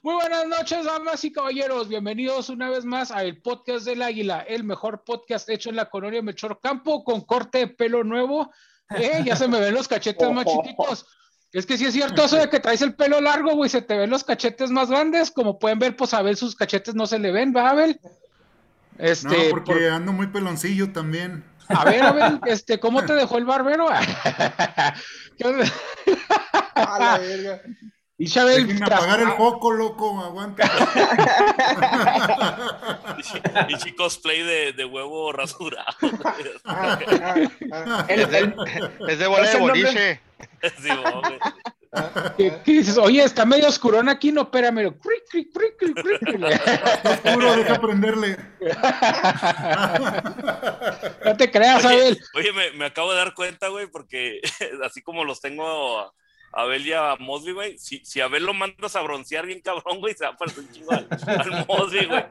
Muy buenas noches, damas y caballeros. Bienvenidos una vez más a el podcast del Águila, el mejor podcast hecho en la colonia Melchor Campo con corte de pelo nuevo. Eh, ya se me ven los cachetes más chiquitos. Es que sí es cierto eso de que traes el pelo largo, güey, se te ven los cachetes más grandes. Como pueden ver, pues a Abel sus cachetes no se le ven, ¿va, Abel? Este, no, porque ando muy peloncillo también. A ver, Abel, este, ¿cómo te dejó el barbero? ¿Qué onda? A la verga. Y Chabel. Dejen apagar el foco, loco, aguanta. y chicos play de, de huevo rasurado. es, de, es de bola de boliche. Sí, ¿Qué, ¿Qué, dices? Oye, está medio oscurón aquí, no, espérame. Está oscuro, deja prenderle. no te creas, Abel. Oye, me, me, acabo de dar cuenta, güey, porque así como los tengo Abel y a Mosby, güey. Si, si Abel lo mandas a broncear bien cabrón, güey, se va a parecer un chingo al, al Mosby, güey.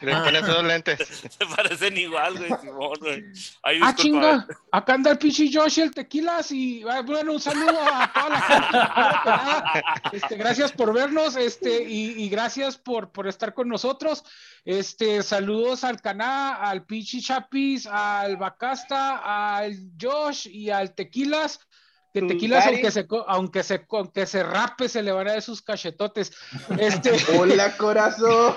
Le pones dos lentes. Se parecen igual, güey, Simón, güey. Ay, ah, chinga. Acá anda el pinche Josh y el Tequilas y bueno, un saludo a toda la gente. Este, gracias por vernos este, y, y, gracias por, por estar con nosotros. Este, saludos al Caná, al Pichi Chapis, al Bacasta, al Josh y al Tequilas. Que tequilas, aunque se, aunque se, aunque se rape, se le van a dar sus cachetotes. Este... Hola, corazón.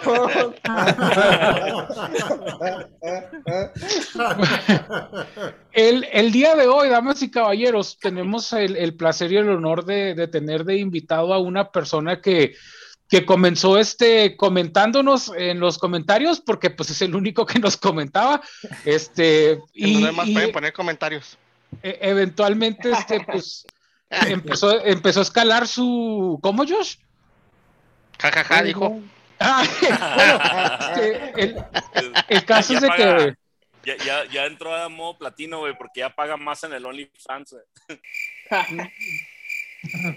el, el, día de hoy, damas y caballeros, tenemos el, el placer y el honor de, de, tener de invitado a una persona que, que comenzó este comentándonos en los comentarios, porque pues es el único que nos comentaba. Este, y, no demás y, pueden poner comentarios. E eventualmente este, pues, empezó, empezó a escalar su. ¿Cómo, Josh? Jajaja, ja, ja, dijo. Ah, bueno, el, el, caso ya, es de paga, que. Ya, ya, ya, entró a modo platino, güey, porque ya paga más en el OnlyFans,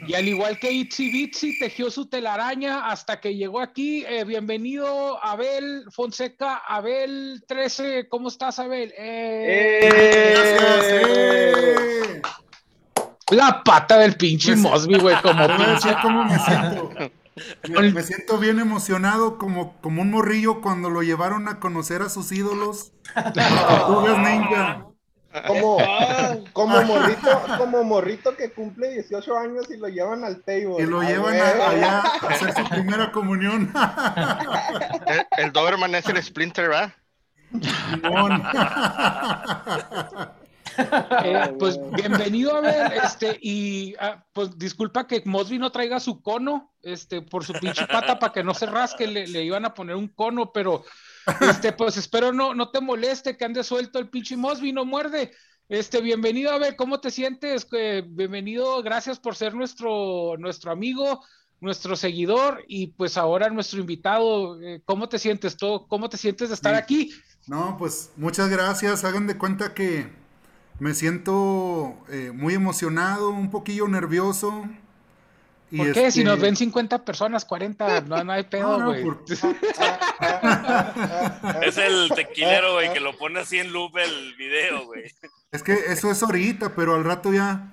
Y al igual que Itzy Bitsy tejió su telaraña hasta que llegó aquí. Eh, bienvenido, Abel Fonseca, Abel 13. ¿Cómo estás, Abel? Eh... Eh... La pata del pinche Mosby, güey, como pinche. ¿Cómo me siento? Me siento bien emocionado como, como un morrillo cuando lo llevaron a conocer a sus ídolos. Tortugas Ninja. Como, como morrito, como morrito que cumple 18 años y lo llevan al table. Y lo llevan a, allá a hacer su primera comunión. El, el Doberman es el Splinter, ¿verdad? Eh, pues bienvenido a ver, este, y ah, pues disculpa que Mosby no traiga su cono, este, por su pinche pata para que no se rasque, le, le, iban a poner un cono, pero este, pues espero no, no te moleste que ande suelto el pinche Mosby, no muerde. Este, bienvenido a ver cómo te sientes, eh, bienvenido, gracias por ser nuestro, nuestro amigo, nuestro seguidor y pues ahora nuestro invitado. Eh, ¿Cómo te sientes tú? ¿Cómo te sientes de estar sí. aquí? No, pues muchas gracias. Hagan de cuenta que me siento eh, muy emocionado, un poquillo nervioso. Y ¿Por qué? Este... Si nos ven 50 personas, 40, no, no hay pedo, güey. No, por... es el tequilero, güey, que lo pone así en loop el video, güey. Es que eso es ahorita, pero al rato ya,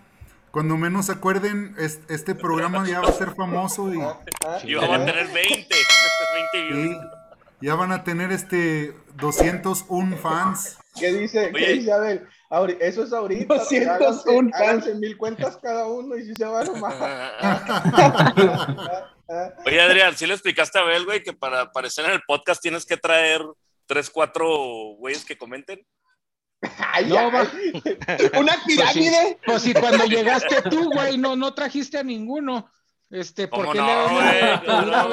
cuando menos se acuerden, es, este programa ya va a ser famoso y... Y vamos a tener 20, 20 views. Ya van a tener este 201 fans. ¿Qué dice? Oye, ¿Qué dice Abel? Eso es ahorita. 201 háganse mil cuentas cada uno y si se van nomás. Oye, Adrián, ¿sí le explicaste a Abel, güey, que para aparecer en el podcast tienes que traer tres, cuatro güeyes que comenten? Ay, no, va. Una pirámide. Pues si, pues si cuando llegaste tú, güey, no, no trajiste a ninguno. Este, ¿por qué no, le no,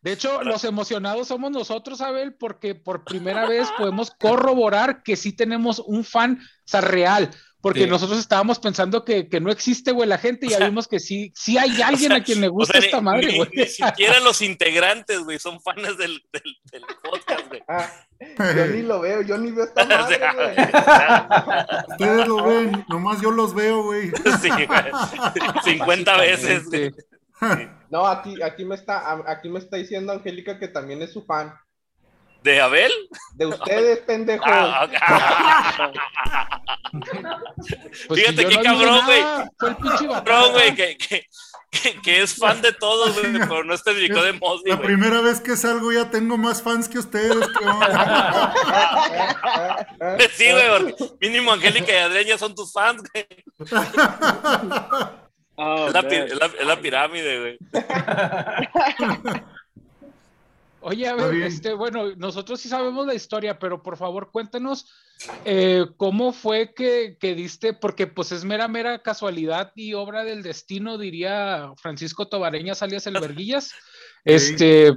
De hecho, los emocionados somos nosotros, Abel, porque por primera vez podemos corroborar que sí tenemos un fan, sea, real. Porque sí. nosotros estábamos pensando que, que, no existe, güey, la gente, y ya vimos que sí, sí hay alguien o sea, a quien le gusta o sea, esta ni, madre, güey. Ni, ni, siquiera los integrantes, güey, son fans del, del, del podcast, güey. Ah, yo ni lo veo, yo ni veo esta madre, güey. Ustedes lo ven, nomás yo los veo, güey. Sí, güey. 50 veces, güey. No, aquí, aquí, me está, aquí me está diciendo Angélica que también es su fan. ¿De Abel? De ustedes, pendejos. Ah, Pues Fíjate si qué no cabrón, güey. nada, Fue el pinche Cabrón, güey, que, que, que, que es fan de todos, güey, pero no especificó de Mosley, La primera vez que salgo ya tengo más fans que ustedes. Sí, güey, porque mínimo Angélica y Adrián ya son tus fans, güey. Oh, Es la, man. pi- es la- es la pirámide, güey. Oye, a ver, este, bueno, nosotros sí sabemos la historia, pero por favor cuéntanos eh, cómo fue que, que diste, porque pues es mera, mera casualidad y obra del destino, diría Francisco Tobareñas alias El Verguillas, este,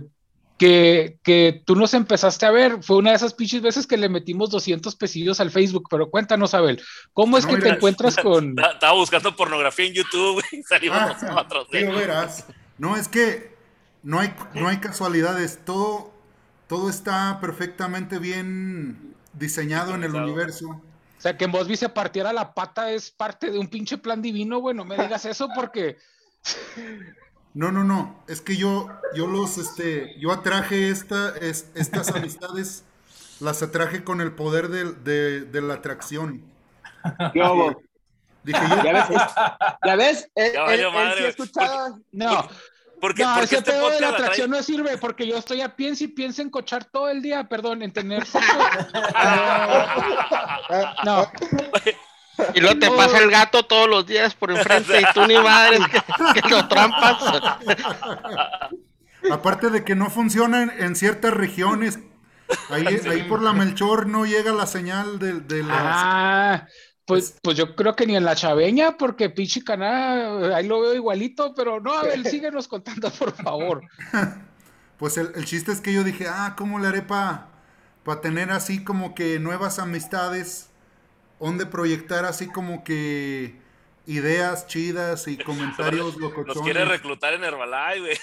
que, que tú nos empezaste a ver, fue una de esas pinches veces que le metimos 200 pesillos al Facebook, pero cuéntanos, Abel, ¿cómo es No, que te encuentras con... Ta- Estaba buscando pornografía en YouTube, y salimos Ah, nosotros. No, es que no hay, no hay casualidades. Todo, todo está perfectamente bien diseñado en el universo. O sea, que en Bosby se partiera la pata es parte de un pinche plan divino, güey, no me digas eso porque... No, no, no. Es que yo, yo los, este, yo atraje esta, es, estas amistades, las atraje con el poder del- de, de la atracción. ¿Qué hubo? Dije yo, ¿Ya ves? ¿Ya ves? Él, Ya él- sí escuchaba. No, Porque, no, porque ese este pedo de la trae- atracción no sirve porque yo estoy a piensa y piensa en cochar todo el día, perdón, en tener sexo. No, Y luego te pasa el gato todos los días por enfrente y tú ni madres que, que lo trampas. aparte de que no funciona en, en ciertas regiones, ahí, ahí por la Melchor no llega la señal de, de las... ah, pues, pues yo creo que ni en la chaveña, porque pinche caná, ahí lo veo igualito, pero no, Abel, síguenos contando, por favor. Pues el, el chiste es que yo dije, ah, ¿cómo le haré para tener así como que nuevas amistades? Donde proyectar así como que ideas chidas y comentarios Nos quiere locochones. reclutar en Herbalife, güey.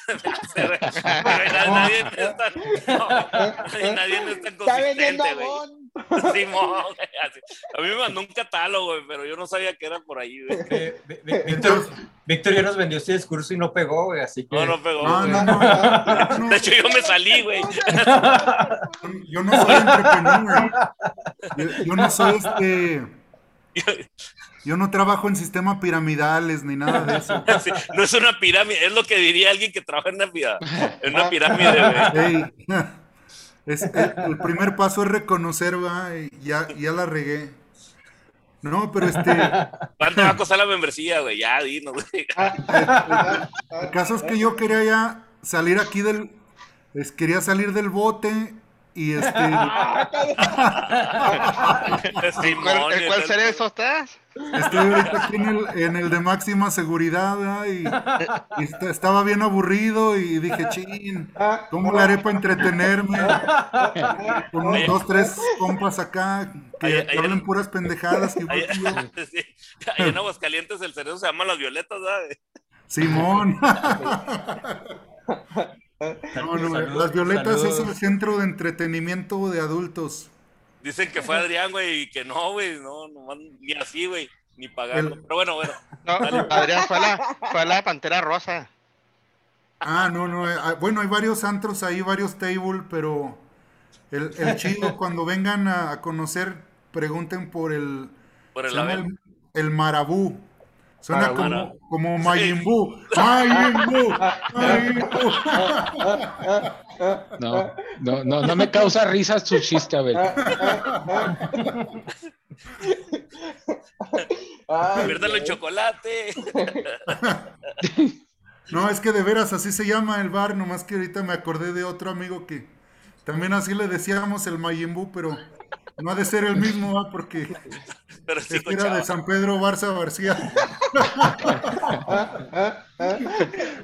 Nadie, nadie es tan, no, nadie- nadie es tan Está consistente, güey. Simón, güey. A mí me mandó un catálogo, güey, pero yo no sabía que era por ahí, güey. Eh, Víctor, Víctor ya nos vendió este discurso y no pegó, güey, así que... No, no pegó, No, güey. no, no, no, De hecho, yo me salí, güey. yo no soy entrepreneur. Yo, yo no soy este. Yo no trabajo en sistemas piramidales ni nada de eso. Sí, no es una pirámide, es lo que diría alguien que trabaja en una pirámide, en una pirámide, güey. Ey, es- el, el primer paso es reconocer, va, y ya, ya la regué. No, pero este, ¿Cuánto va a costar la membresía, güey? Ya, dinos, güey. el caso es que yo quería ya salir aquí del, es- quería salir del bote y este, Simón, ¿Cuál, ¿El cuál cerezo estás? estoy ahorita aquí en el, en el de máxima seguridad, ¿verdad? y, y est- estaba bien aburrido y dije, chin, ¿cómo le haré para entretenerme? Con unos dos, tres compas acá que, hablan puras pendejadas que yo. sí, en Aguascalientes el cerezo se llama las violetas, ¿sabes? Simón. No, no, Saludos, las violetas es el centro de entretenimiento de adultos. Dicen que fue Adrián, güey, y que no, güey, no, nomás ni así, güey, ni pagarlo. El- Pero bueno, bueno. No, Adrián fue a la, fue a la Pantera Rosa. Ah, no, no. eh, ah, Bueno, hay varios antros ahí, varios tables, pero el, el chido, cuando vengan a, conocer, pregunten por el, Por el el, el marabú. Suena Marabú. como, como Majin Buu. Majin Buu, Majin Buu. No, no, no, no me causa risa su chiste, Abel. En güey. chocolate. No, es que de veras así se llama el bar, nomás que ahorita me acordé de otro amigo que también así le decíamos el Majin Buu, pero no ha de ser el mismo, porque Pero sí, este era de. San Pedro Barça García.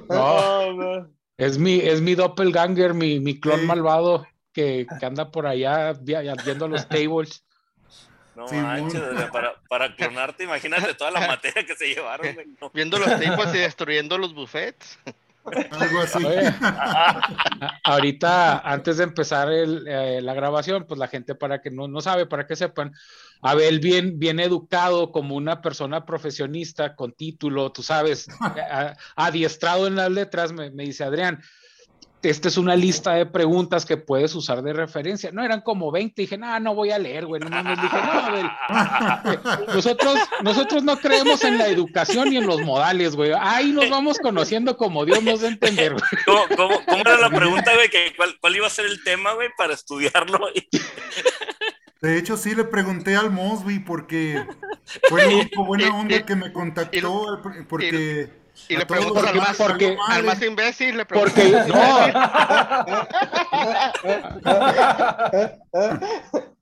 No, man. es mi, es mi doppelganger, mi, mi clon Sí. malvado que, que anda por allá vi- viendo los tables. No manches, o sea, para, para clonarte, imagínate toda la materia que se llevaron. No. Viendo los tipos y destruyendo los buffets. Algo así. Ahorita, antes de empezar eh, la grabación, pues la gente para que no, no sabe, para que sepan, Abel bien, bien educado como una persona profesionista con título, tú sabes, adiestrado en las letras, me dice Adrián, esta es una lista de preguntas que puedes usar de referencia. No, eran como 20. Dije, no, no voy a leer, güey. No mames. Dije, no, Abel. Nosotros, nosotros no creemos en la educación ni en los modales, güey. Ahí nos vamos conociendo como Dios nos da a entender, güey. ¿Cómo, cómo, cómo era la pregunta, güey? Que cuál, ¿Cuál iba a ser el tema, güey, para estudiarlo? De hecho, sí le pregunté al Mosby porque fue el único buena onda que me contactó porque... Y a le todos preguntas al más, al más imbécil, le preguntas. Porque, no,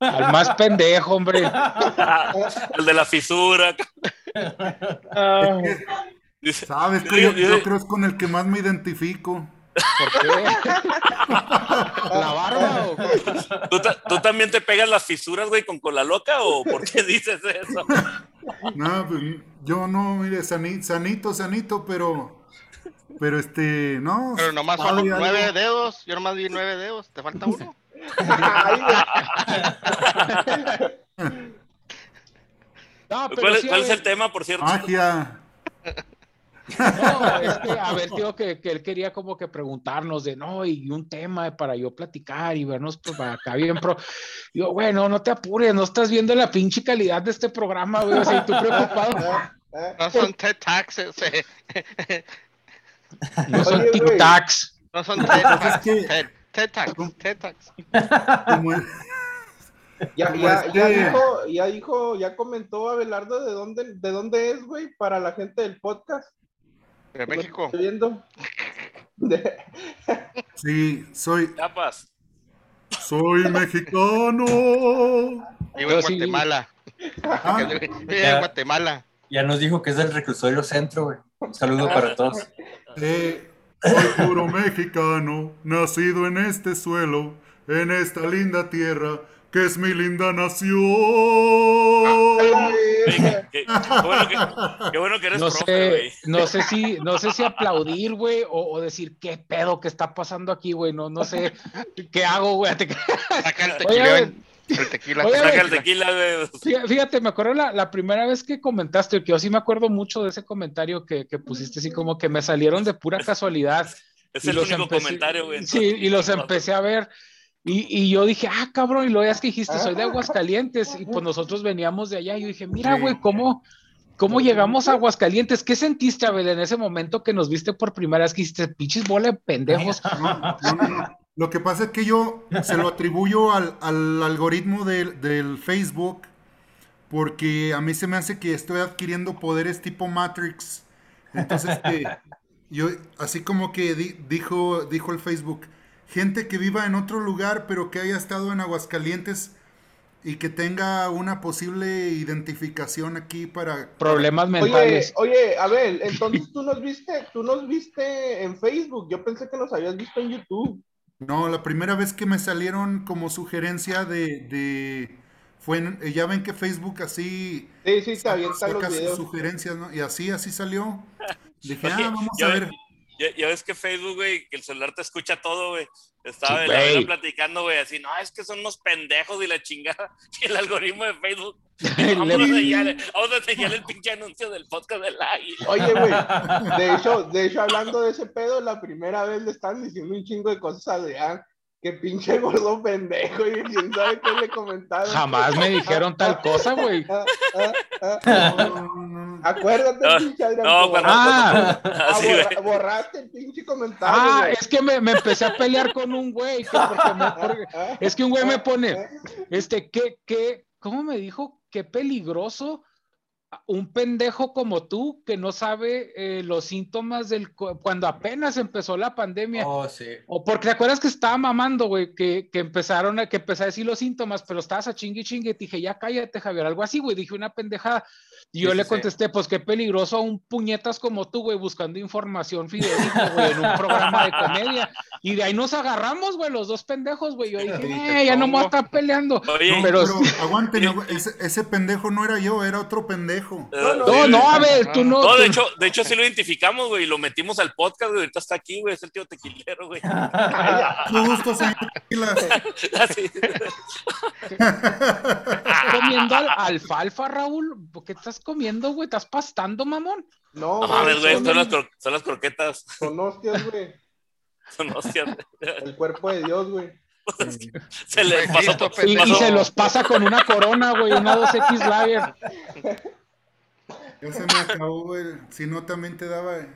al más pendejo, hombre. El de la fisura. Dice, Sabes que yo, yo creo es con el que más me identifico. ¿Por qué? ¿La barba o? ¿tú, tú también te pegas las fisuras, güey, con cola loca o por qué dices eso? No, pues, yo no, mire, sani- sanito, sanito, pero, pero este, no. Pero nomás son algo. nueve dedos. Yo nomás vi nueve dedos. ¿Te falta uno? No, pero ¿Cuál, es- sí, cuál es el tema, por cierto? Magia. No, es que, a ver, tío, que, que él quería como que preguntarnos de, no, y un tema para yo platicar y vernos pues, para acá bien pro. Digo, bueno, no te apures, no estás viendo la pinche calidad de este programa, güey, o sea, y tú preocupado. No son TED Taxes. eh. No son güey. tic-tacs. No son TED Tax. TED, TED Tax. TED Tax. Ya este- dijo, ya dijo, ya comentó Abelardo de dónde, de dónde es, güey, para la gente del podcast. De México. Estoy viendo. Sí, soy, Chapas. soy mexicano. Vivo en sí. Guatemala. Ah, en Ya. Guatemala. Ya nos dijo que es del reclusorio centro, güey. Un saludo para todos. eh, soy puro mexicano, nacido en este suelo, en esta linda tierra, que es mi linda nación. Qué, qué- qué bueno que, qué bueno que eres No profe, sé, güey. no sé si, no sé si aplaudir, güey, o, o decir qué pedo que está pasando aquí, güey. No, no sé qué hago, güey. Saca el Oye, tequila. güey. El tequila. Oye, Saca el tequila, güey. Fí- Fíjate, me acuerdo la, la primera vez que comentaste, que yo sí me acuerdo mucho de ese comentario que, que pusiste, así como que me salieron de pura casualidad. Es el único empecé- comentario, güey. Sí, y los empecé a ver. Y, y yo dije, ah, cabrón, y luego ya es que dijiste, soy de Aguascalientes, y pues nosotros veníamos de allá. Y yo dije, mira, Sí. güey, ¿cómo, ¿cómo llegamos a Aguascalientes? ¿Qué sentiste, Abel, en ese momento que nos viste por primera vez? Que dijiste, pinches bola de pendejos. No, no, no. Lo que pasa es que yo se lo atribuyo al, al algoritmo del, del Facebook porque a mí se me hace que estoy adquiriendo poderes tipo Matrix. Entonces, que yo, así como que di- dijo, dijo el Facebook, gente que viva en otro lugar pero que haya estado en Aguascalientes y que tenga una posible identificación aquí para... Problemas Oye, mentales. oye, Abel, entonces tú nos viste, tú nos viste en Facebook. Yo pensé que nos habías visto en YouTube. No, la primera vez que me salieron como sugerencia de... de fue en- eh, ya ven que Facebook así Sí, sí, avientan saca los videos. sugerencias, ¿no? Y así, así salió. Dije, Oye, ah, vamos a ve- ver. Ya, ya ves que Facebook, güey, que el celular te escucha todo, güey. Estaba Sí, platicando, güey, así, no, es que son unos pendejos y la chingada. Y el algoritmo de Facebook. Vamos a vamos enseñarle el pinche anuncio del podcast del águila. Oye, güey, de hecho, de hecho, hablando de ese pedo, la primera vez le están diciendo un chingo de cosas a Adrián. Que pinche gordo pendejo y quién sabe qué le comentaron. Jamás me dijeron tal cosa, güey. Ah, ah, ah. No, no, no. Acuérdate, No, pinche Adrián. no, cuando- Ah, Ah, borra- borraste el pinche comentario. ah, güey. es que me, me empecé a pelear con un güey. que porque me- porque- es que un güey me ah, pone, ah. este, ¿qué, qué, cómo me dijo? Qué peligroso un pendejo como tú que no sabe eh, los síntomas del cuando apenas empezó la pandemia. Oh, sí. O porque te acuerdas que estaba mamando, güey, que, que empezaron a que empecé a decir los síntomas, pero estabas a chingue y chingue, y te dije, ya cállate, Javier, algo así, güey, dije una pendejada. Y yo Sí, le sí. contesté, pues qué peligroso a un puñetas como tú, güey, buscando información fidedigna, güey, en un programa de comedia. Y de ahí nos agarramos, güey, los dos pendejos, güey. Yo dije, Sí, eh, ya no me voy a estar peleando. Oye, No, pero- pero, aguanten, agu- ese, ese pendejo no era yo, era otro pendejo. eh, No, no, a ver, tú no. No, de tú- hecho, de hecho sí lo identificamos, güey, y lo metimos al podcast, güey, ahorita está aquí, güey, es el tío tequilero, güey. Mucho gusto, señor Tequilas. Así. ¿Estás comiendo al- alfalfa, Raúl? ¿Por qué estás comiendo, güey? ¿Estás pastando, mamón? No, No mames, güey, son, son las, son las croquetas. son hostias, güey. No, hostia, El cuerpo de Dios, güey. se le pasó por- Y, y se los pasa con una corona, güey, una 2X Lager. Ya se me acabó, güey. Si no, también te daba.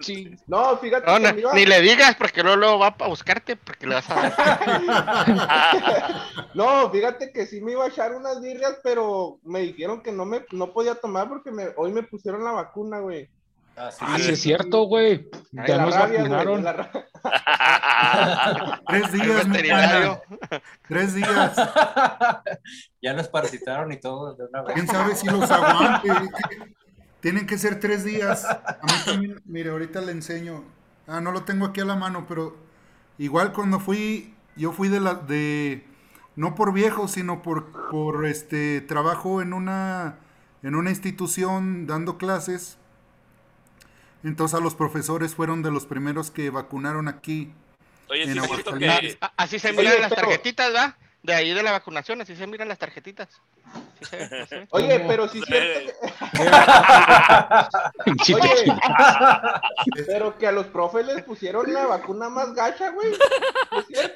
Sí. No, fíjate No, que no, me iba- ni le digas porque luego, luego va a buscarte porque le vas a dar. No, fíjate que sí me iba a echar unas birrias, pero me dijeron que no me no podía tomar porque me, hoy me pusieron la vacuna, güey. Ah, sí, Ah, sí. es cierto, güey. Ya nos rabia, vacunaron. Tres días. Tres días. Ya los parasitaron y todo de una vez. ¿Quién sabe si los aguante? Tienen que ser tres días. A mí también, mire, ahorita le enseño. Ah, no lo tengo aquí a la mano, pero igual cuando fui, yo fui de la, de, no por viejo, sino por, por este trabajo en una, en una institución dando clases. Entonces a los profesores fueron de los primeros que vacunaron aquí. Oye, sí que Así se miran las tarjetitas, ¿va? De ahí de la vacunación, así se miran las tarjetitas. Sí se ve, sí. Oye, pero sí cierto que, Pinche oye, pero que a los profes les pusieron la vacuna más gacha, güey.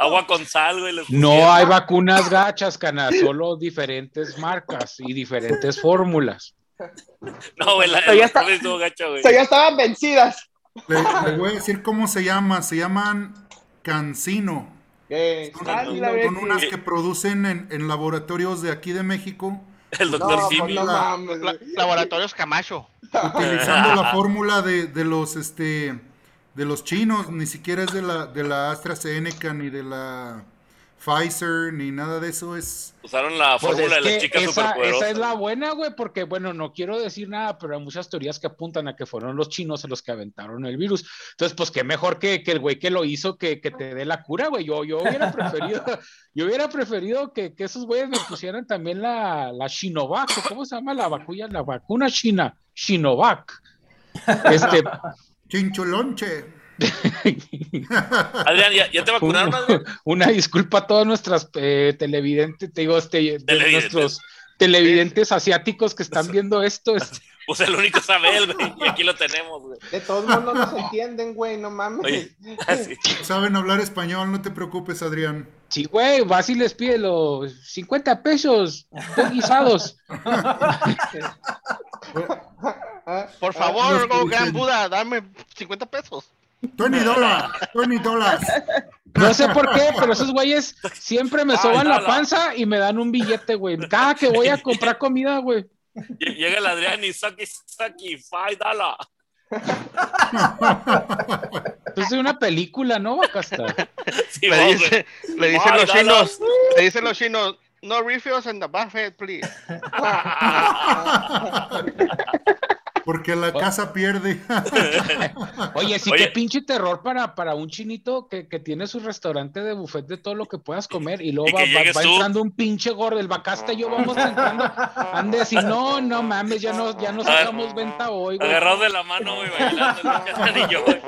Agua con sal, güey. No hay vacunas gachas, cana, solo diferentes marcas y diferentes fórmulas. No, güey, la ya está- estuvo gacho, O güey. sea, ya estaban vencidas. Le, le voy a decir cómo se llama. Se llaman Cancino. Que- la son unas que producen en, en laboratorios de aquí de México, El doctor pues Simi. no La- güey. laboratorios Camacho. utilizando la fórmula de, de los este de los chinos, ni siquiera es de la de la AstraZeneca ni de la Pfizer ni nada de eso es Usaron la Pues fórmula de las chicas esa, superpoderosas. esa es la buena, güey, porque, bueno, no quiero decir nada, pero hay muchas teorías que apuntan a que fueron los chinos los que aventaron el virus. Entonces, pues qué mejor que, que el güey que lo hizo que, que te dé la cura, güey. Yo, yo hubiera preferido, yo hubiera preferido que, que esos güeyes me pusieran también la, la Shinovac, o ¿cómo se llama la vacuna? La vacuna china, Shinovac. Este, chincholonche. Adrián, ¿ya, ya te vacunaron, una, Adrián? una disculpa a todas nuestras eh, televidentes, te digo, este, Televidentes. nuestros televidentes asiáticos que están viendo esto. este, Pues el único es Abel, güey. Y aquí lo tenemos, güey. De todos modos no nos entienden, güey, no mames. Oye, así. Saben hablar español, no te preocupes, Adrián. Sí, güey, vas y les pide los 50 pesos, dos guisados. Por ah, favor, oh, gran Buda, dame 50 pesos. 20 dólares, 20 dólares. No sé por qué, pero esos güeyes siempre me soban la panza y me dan un billete, güey. Cada que voy a comprar comida, güey. Lle- Llega el Adrián y Saki, Saki, five dollar. Entonces es una película, ¿no, Bacasta? Sí, Le, dice, le dicen Ay, los chinos, le dicen los chinos, no refills in the buffet, please. Porque la casa pierde. Oye, sí, Oye. qué pinche terror para, para un chinito que, que tiene su restaurante de buffet de todo lo que puedas comer y luego Y va, entrando un pinche gordo, el Bacasta y yo vamos entrando. Han de decir, no, no mames, ya no, ya no sacamos venta hoy, güey. Agarrados de la mano, güey, bailando. y yo, güey.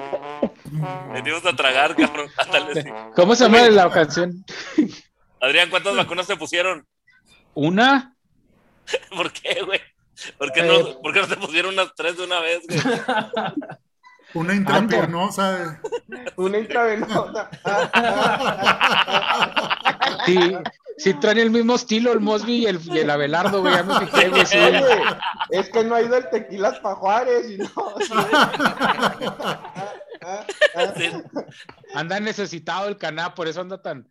Venimos a tragar, cabrón. ¿Cómo se llama la canción? Adrián, ¿cuántas vacunas te pusieron? ¿Una? ¿Por qué, güey? ¿Por qué, Eh, no, ¿Por qué no te pusieron unas tres de una vez, güey? Una intrapiernosa. Una intravenosa. Sí, sí traen el mismo estilo el Mosby y el, y el Abelardo, güey, ya me fijé, güey, sí. Oye, es que no ha ido el tequilas pa' Juárez y no. Sí. Anda necesitado el caná, por eso anda tan,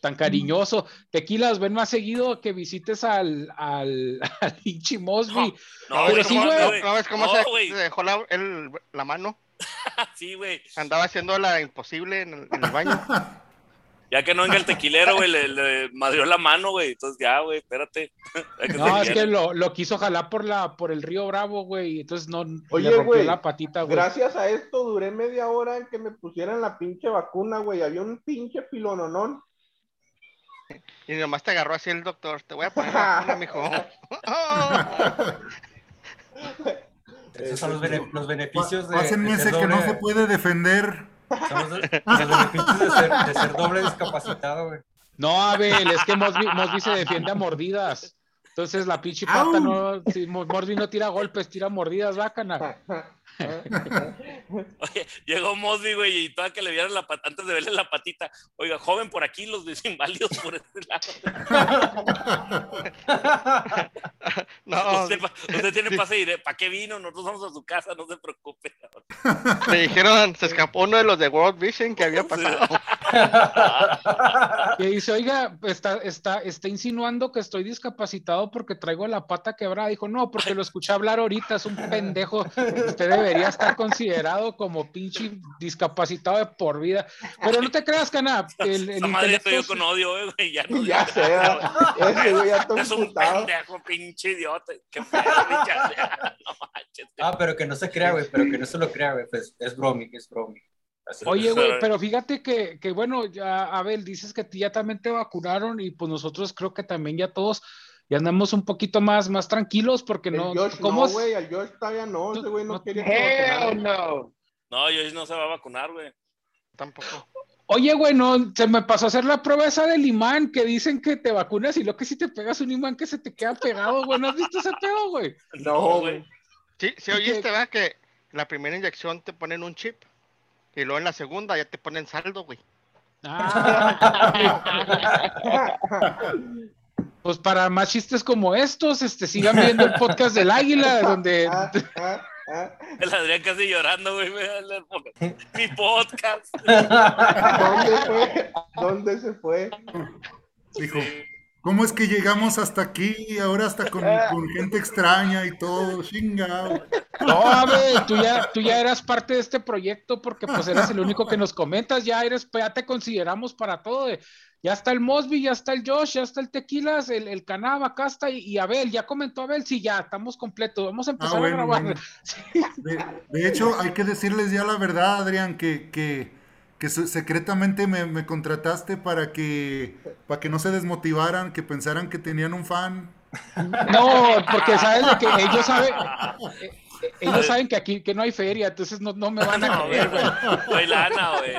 tan cariñoso. Tequilas, ven más seguido que visites al, al, al Ichi Mosby. No, Pero güey, sí, no, güey. ¿No ves cómo No, se, dejó la, el- la mano? Sí, güey. Andaba haciendo la imposible en el, en el baño. Ya que no venga el tequilero, güey, le, le madrió la mano, güey. Entonces ya, güey, espérate. No, es que lo, lo quiso jalar por la, por el río Bravo, güey, y entonces no Oye, le rompió la patita, güey. Gracias a esto duré media hora en que me pusieran la pinche vacuna, güey. Había un pinche filononón. Y nomás te agarró así el doctor. Te voy a poner vacuna, mijo. Esos son los, bene- los beneficios de, Pásenme que no se puede defender. son los, los beneficios de ser, de ser doble discapacitado, güey. No, Abel, es que Mosby, Mosby se defiende a mordidas. Entonces la pinche pata Au. no, Mo- Mosby no tira golpes, tira mordidas, bácana. Oye, llegó Mosby, güey, y toda que le vieran la pat- antes de verle la patita. Oiga, joven, por aquí los desinválidos por este lado. No, Usted, tiene pase y ¿para qué vino? Nosotros vamos a su casa, no se preocupe. me dijeron, se escapó uno de los de World Vision que había pasado. Que dice, oiga, está, está, está insinuando que estoy discapacitado porque traigo la pata quebrada. Dijo, no, porque lo escuché hablar ahorita, es un pendejo. Usted debería estar considerado como pinche discapacitado de por vida. Pero no te creas, Cana, el, el intelecto estoy yo con odio, eh, güey. Ya, no, Ya sé, güey ya Es un pendejo, pinche idiota. Qué pedo, pinche. No manches. Ah, pero que no se crea, güey, pero que no se lo crea, güey. Pues es bromi, es bromi. Así. Oye, güey, pero fíjate que, que, bueno, ya, Abel, dices que a ti ya también te vacunaron y pues nosotros creo que también ya todos ya andamos un poquito más, más tranquilos porque El no, Josh ¿cómo no, güey, al Josh todavía no, ese güey no No- quería Hell no. No, yo no se va a vacunar, güey. Tampoco. Oye, güey, no, se me pasó a hacer la prueba esa del imán, que dicen que te vacunas y lo que si te pegas un imán que se te queda pegado, güey, ¿no has visto ese pedo, güey? No, güey. Sí, sí oíste, ¿verdad? Que la primera inyección te ponen un chip y luego en la segunda ya te ponen saldo, güey. Ah, pues para más chistes como estos, este, sigan viendo el podcast del Águila, donde Ah, ah, ah. El Adrián casi llorando, güey. me da la- Mi podcast. ¿Dónde fue? ¿Dónde se fue? Dijo, ¿cómo es que llegamos hasta aquí y ahora hasta con, con gente extraña y todo? Chingado. No, a ver, tú ya, tú ya eras parte de este proyecto porque pues eras el único que nos comentas, ya eres, ya te consideramos para todo. de- ya está el Mosby, ya está el Josh, ya está el Tequilas, el, el Canaba, acá está, y, y Abel, ya comentó Abel, sí, ya, estamos completos, vamos a empezar Ah, bueno, a grabar. bueno. De, de hecho, hay que decirles ya la verdad, Adrián, que, que, que se- secretamente me, me contrataste para que, para que no se desmotivaran, que pensaran que tenían un fan. No, porque sabes de que ellos saben, ellos saben que aquí que no hay feria, entonces no, no me van a creer, güey. No hay lana, güey.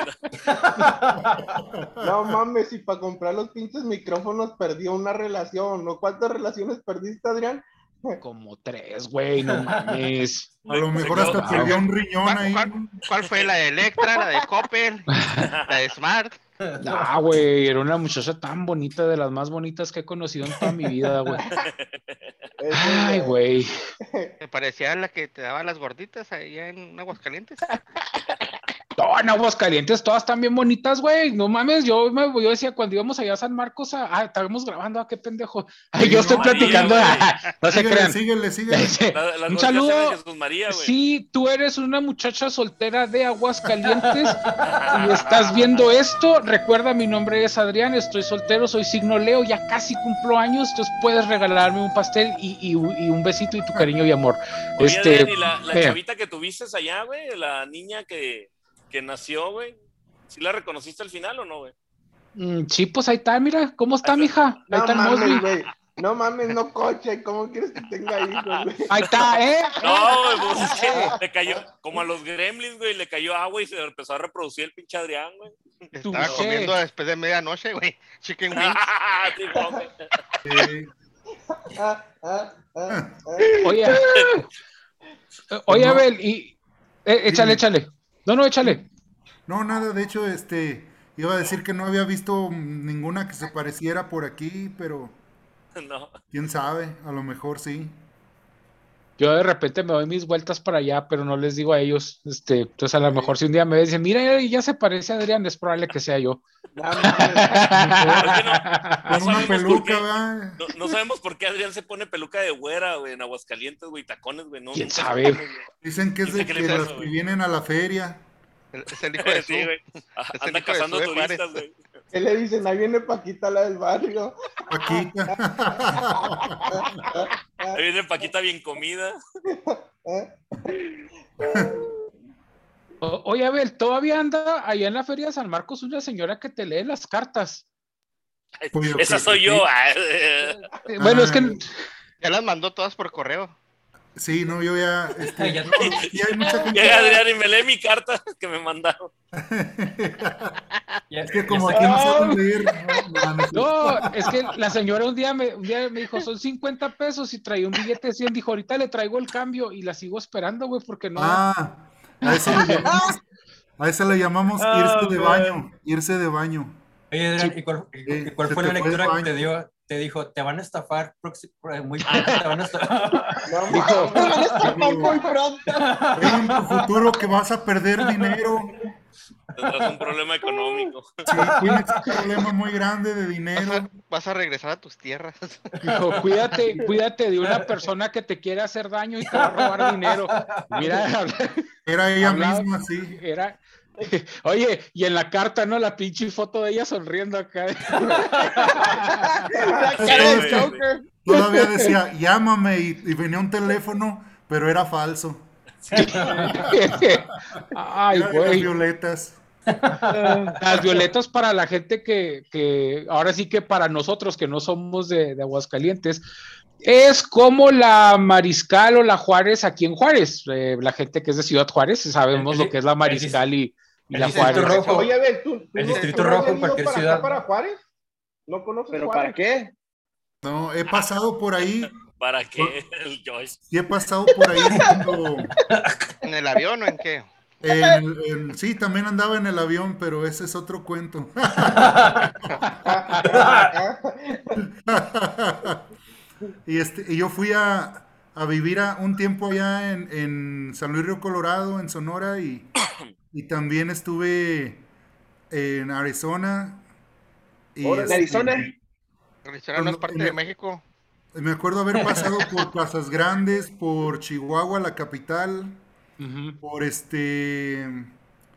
No mames, y para comprar los pinches micrófonos perdió una relación, ¿no? ¿Cuántas relaciones perdiste, Adrián? Como tres, güey, no mames. A lo Se mejor hasta perdió un riñón ¿Cuál, ahí. cuál- cuál fue? ¿La de Electra, la de Coppel, la de Smart? No, güey, era una muchacha tan bonita, de las más bonitas que he conocido en toda mi vida, güey. Ay, güey. Me parecía la que te daba las gorditas allá en Aguascalientes. No, en Aguascalientes todas están bien bonitas, güey. No mames, yo, me, yo decía cuando íbamos allá a San Marcos, a- ah, estábamos grabando, ah, qué pendejo. Ay, Sí, yo estoy platicando, ah, no se Síguele, crean. síguele, síguele. La- las Un saludo. María. Sí, tú eres una muchacha soltera de Aguascalientes y estás viendo esto. Recuerda, mi nombre es Adrián, estoy soltero, soy signo Leo, ya casi cumplo años, entonces puedes regalarme un pastel y, y- y un besito y tu cariño y amor. Oye, Este, Adrián, y la, la eh. chavita que tuviste allá, güey, la niña que, que nació, güey. ¿Sí la reconociste al final o no, güey? mm, sí, pues ahí está, mira, ¿cómo está, Ahí mija? Ahí No está el mames, Mosby. güey. No mames, no coche. ¿Cómo quieres que tenga hijos, güey? Ahí está, ¿eh? No, güey, pues es que le cayó, como a los gremlins, güey, le cayó agua y se empezó a reproducir el pinche Adrián, güey. Estaba Touché. comiendo después de medianoche, güey. Chicken wings. Sí, güey. Sí. Ah, ah, ah, ah. Oye, oye, No. Abel, y eh, échale, échale. No, no, échale. No, nada, de hecho, este, iba a decir que no había visto ninguna que se pareciera por aquí, pero No. quién sabe, a lo mejor sí. Yo de repente me doy mis vueltas para allá, pero no les digo a ellos. Este, entonces a lo mejor si un día me dicen, mira, ya se parece a Adrián, es probable que sea yo. No no, no una sabemos por peluca, qué. No, no sabemos por qué Adrián se pone peluca de güera, güey, en Aguascalientes, güey, tacones, güey. No, ¿Quién sabe? Dicen que es de que que vienen a la feria. Es el hijo de Sí, güey. Anda cazando turistas, güey. ¿Qué le dicen? Ahí viene Paquita, la del barrio. Paquita. Ahí viene Paquita bien comida. ¿eh? O- Oye, Abel, todavía anda allá en la Feria de San Marcos una señora que te lee las cartas. Pues Esa soy yo. sí. ah. Bueno, es que Ah. Ya las mandó todas por correo. Sí, no, yo ya. Este, Ya- no, hay mucha gente. Llega Adrián y me lee mi carta que me mandaron. Ya- Es que como aquí no saben leer. No, no, es que la señora un día me, un día me dijo, son 50 pesos y traía un billete de 100. Dijo, ahorita le traigo el cambio y la sigo esperando, güey, porque no. Ah, a eso le llamamos, a eso le llamamos Ah, irse de man. baño. Irse de baño. Oye, Adrián, ¿y cuál, Sí, se fue la lectura que te dio? Te dijo, te van a estafar eh, muy pronto, te van a estafar. No Dijo, mames, muy pronto. En tu futuro que vas a perder dinero. Tendrás un problema económico. Tienes un problema muy grande de Vas dinero. a, vas a regresar a tus tierras. dijo, cuídate, cuídate de una persona que te quiere hacer daño y te va a robar dinero. Mira, Era ella Hablaba- misma, sí. era. Oye, y en la carta, ¿no? La pinche foto de ella sonriendo acá. La cara Sí, de güey. Joker. Todavía decía, llámame y, y venía un teléfono, pero era falso. Ay, de las güey. violetas. Las violetas para la gente que, que ahora sí que para nosotros que no somos de, de Aguascalientes, es como la Mariscal o la Juárez aquí en Juárez. Eh, la gente que es de Ciudad Juárez, sabemos El- lo que es la Mariscal y, y el la Distrito Juárez. Rojo. Oye, a ver, ¿tú, tú El no- Distrito tú Rojo en cualquier para acá, ciudad. para Juárez? ¿No conoces ¿Pero Juárez? para qué? No, he pasado por ahí, ¿Para qué el Joyce? sí he pasado por ahí cuando- ¿En el avión o en qué? sí, también andaba en el avión, pero ese es otro cuento. y, este, y yo fui a, a vivir a, un tiempo allá en, en San Luis Río Colorado, en Sonora, y, y también estuve en Arizona. Y Órale, este, Arizona. Arizona no es parte en de México. Me acuerdo haber pasado por Casas Grandes, por Chihuahua, la capital, por este...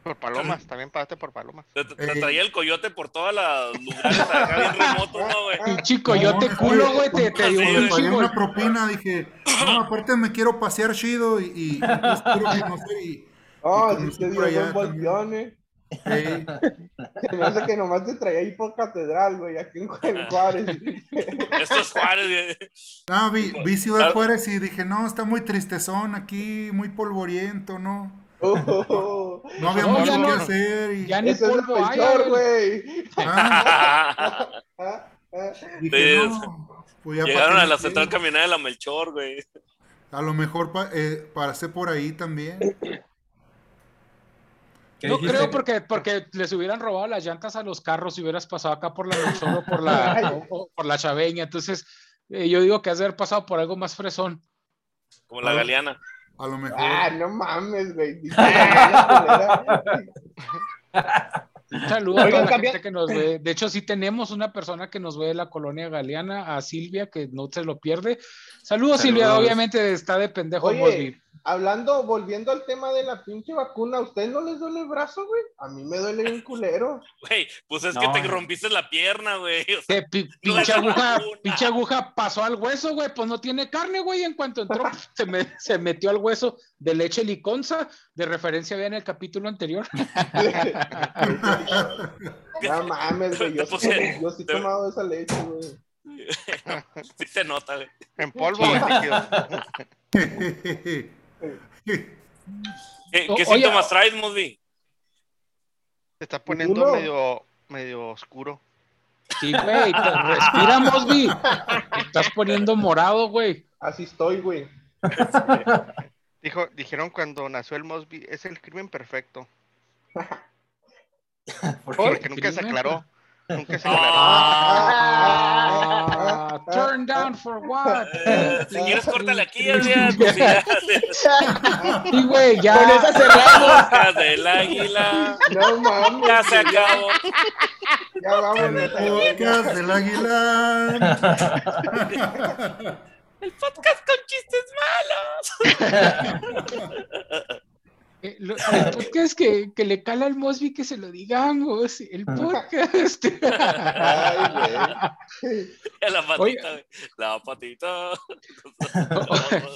Por Palomas, también pagaste por Palomas. Te, te- te Eh. traía el coyote por todos los lugares acá bien remotos, ¿no, güey? Pinche coyote No, culo, que güey, te, te pagué chingo. una propina, dije, no, aparte me quiero pasear chido y, y, y pues quiero conocer y... Oh, sí por dio dos volteones. Ey, Se me hace que nomás te traía ahí por catedral, güey, aquí en Ju- en Juárez. Esto es Juárez, güey. no, vi, vi Ciudad Juárez y dije, no, está muy tristezón aquí, muy polvoriento, ¿no? Oh, No había No, mucho que no. hacer y... Ya ni ese es el polvo hay, Melchor, güey. ah, Ah, ah. dije, Sí, no, pues Llegaron a la central caminada de la Melchor, güey. A lo mejor pa- eh, pasé por ahí también. ¿Qué No dijiste? creo porque, porque les hubieran robado las llantas a los carros si hubieras pasado acá por la Melchor o por la, o- o por la Chaveña. Entonces, eh, yo digo que has de haber pasado por algo más fresón. Como la Galeana. A lo mejor. Ah, no mames, güey. Dice la culera. Un saludo a Oigan, toda la cambia- gente que nos ve. De hecho, sí tenemos una persona que nos ve de la colonia Galeana, a Silvia, que no se lo pierde. Saludos, Silvia. Saludos. Obviamente está de pendejo Oye, Mosby. Hablando, volviendo al tema de la pinche vacuna, ¿a ustedes no les duele el brazo, güey? A mí me duele un culero. Güey, pues es No, que te güey. rompiste la pierna, güey. O sea, pi- pinche aguja, pinche aguja pasó al hueso, güey, pues no tiene carne, güey. En cuanto entró, se, me- se metió al hueso de leche liconza, de referencia había en el capítulo anterior. No mames, güey. Yo, puse- yo sí he tomado esa leche, güey. sí se nota, güey. En polvo o en líquido. ¿Qué, qué oye, síntomas traes, Mosby? Se está poniendo medio, medio oscuro. Sí, güey, respira, Mosby. Te estás poniendo morado, güey. Así estoy, güey. Dijo, dijeron cuando nació el Mosby, es el crimen perfecto. Porque nunca se aclaró. Nunca se aclaró. Ah, turn down for what? Eh, si quieres, córtale aquí, Adrián. Pues, ya, Sí, güey, Con ya. esa cerramos. Podcast del águila. No mames. Ya se acabó. Ya vámonos. Podcast del Águila. El podcast con chistes malos. Eh, lo- El podcast que, que le cala al Mosby que se lo digamos. El podcast. Ay, güey. La Oye. patita, güey. La patita.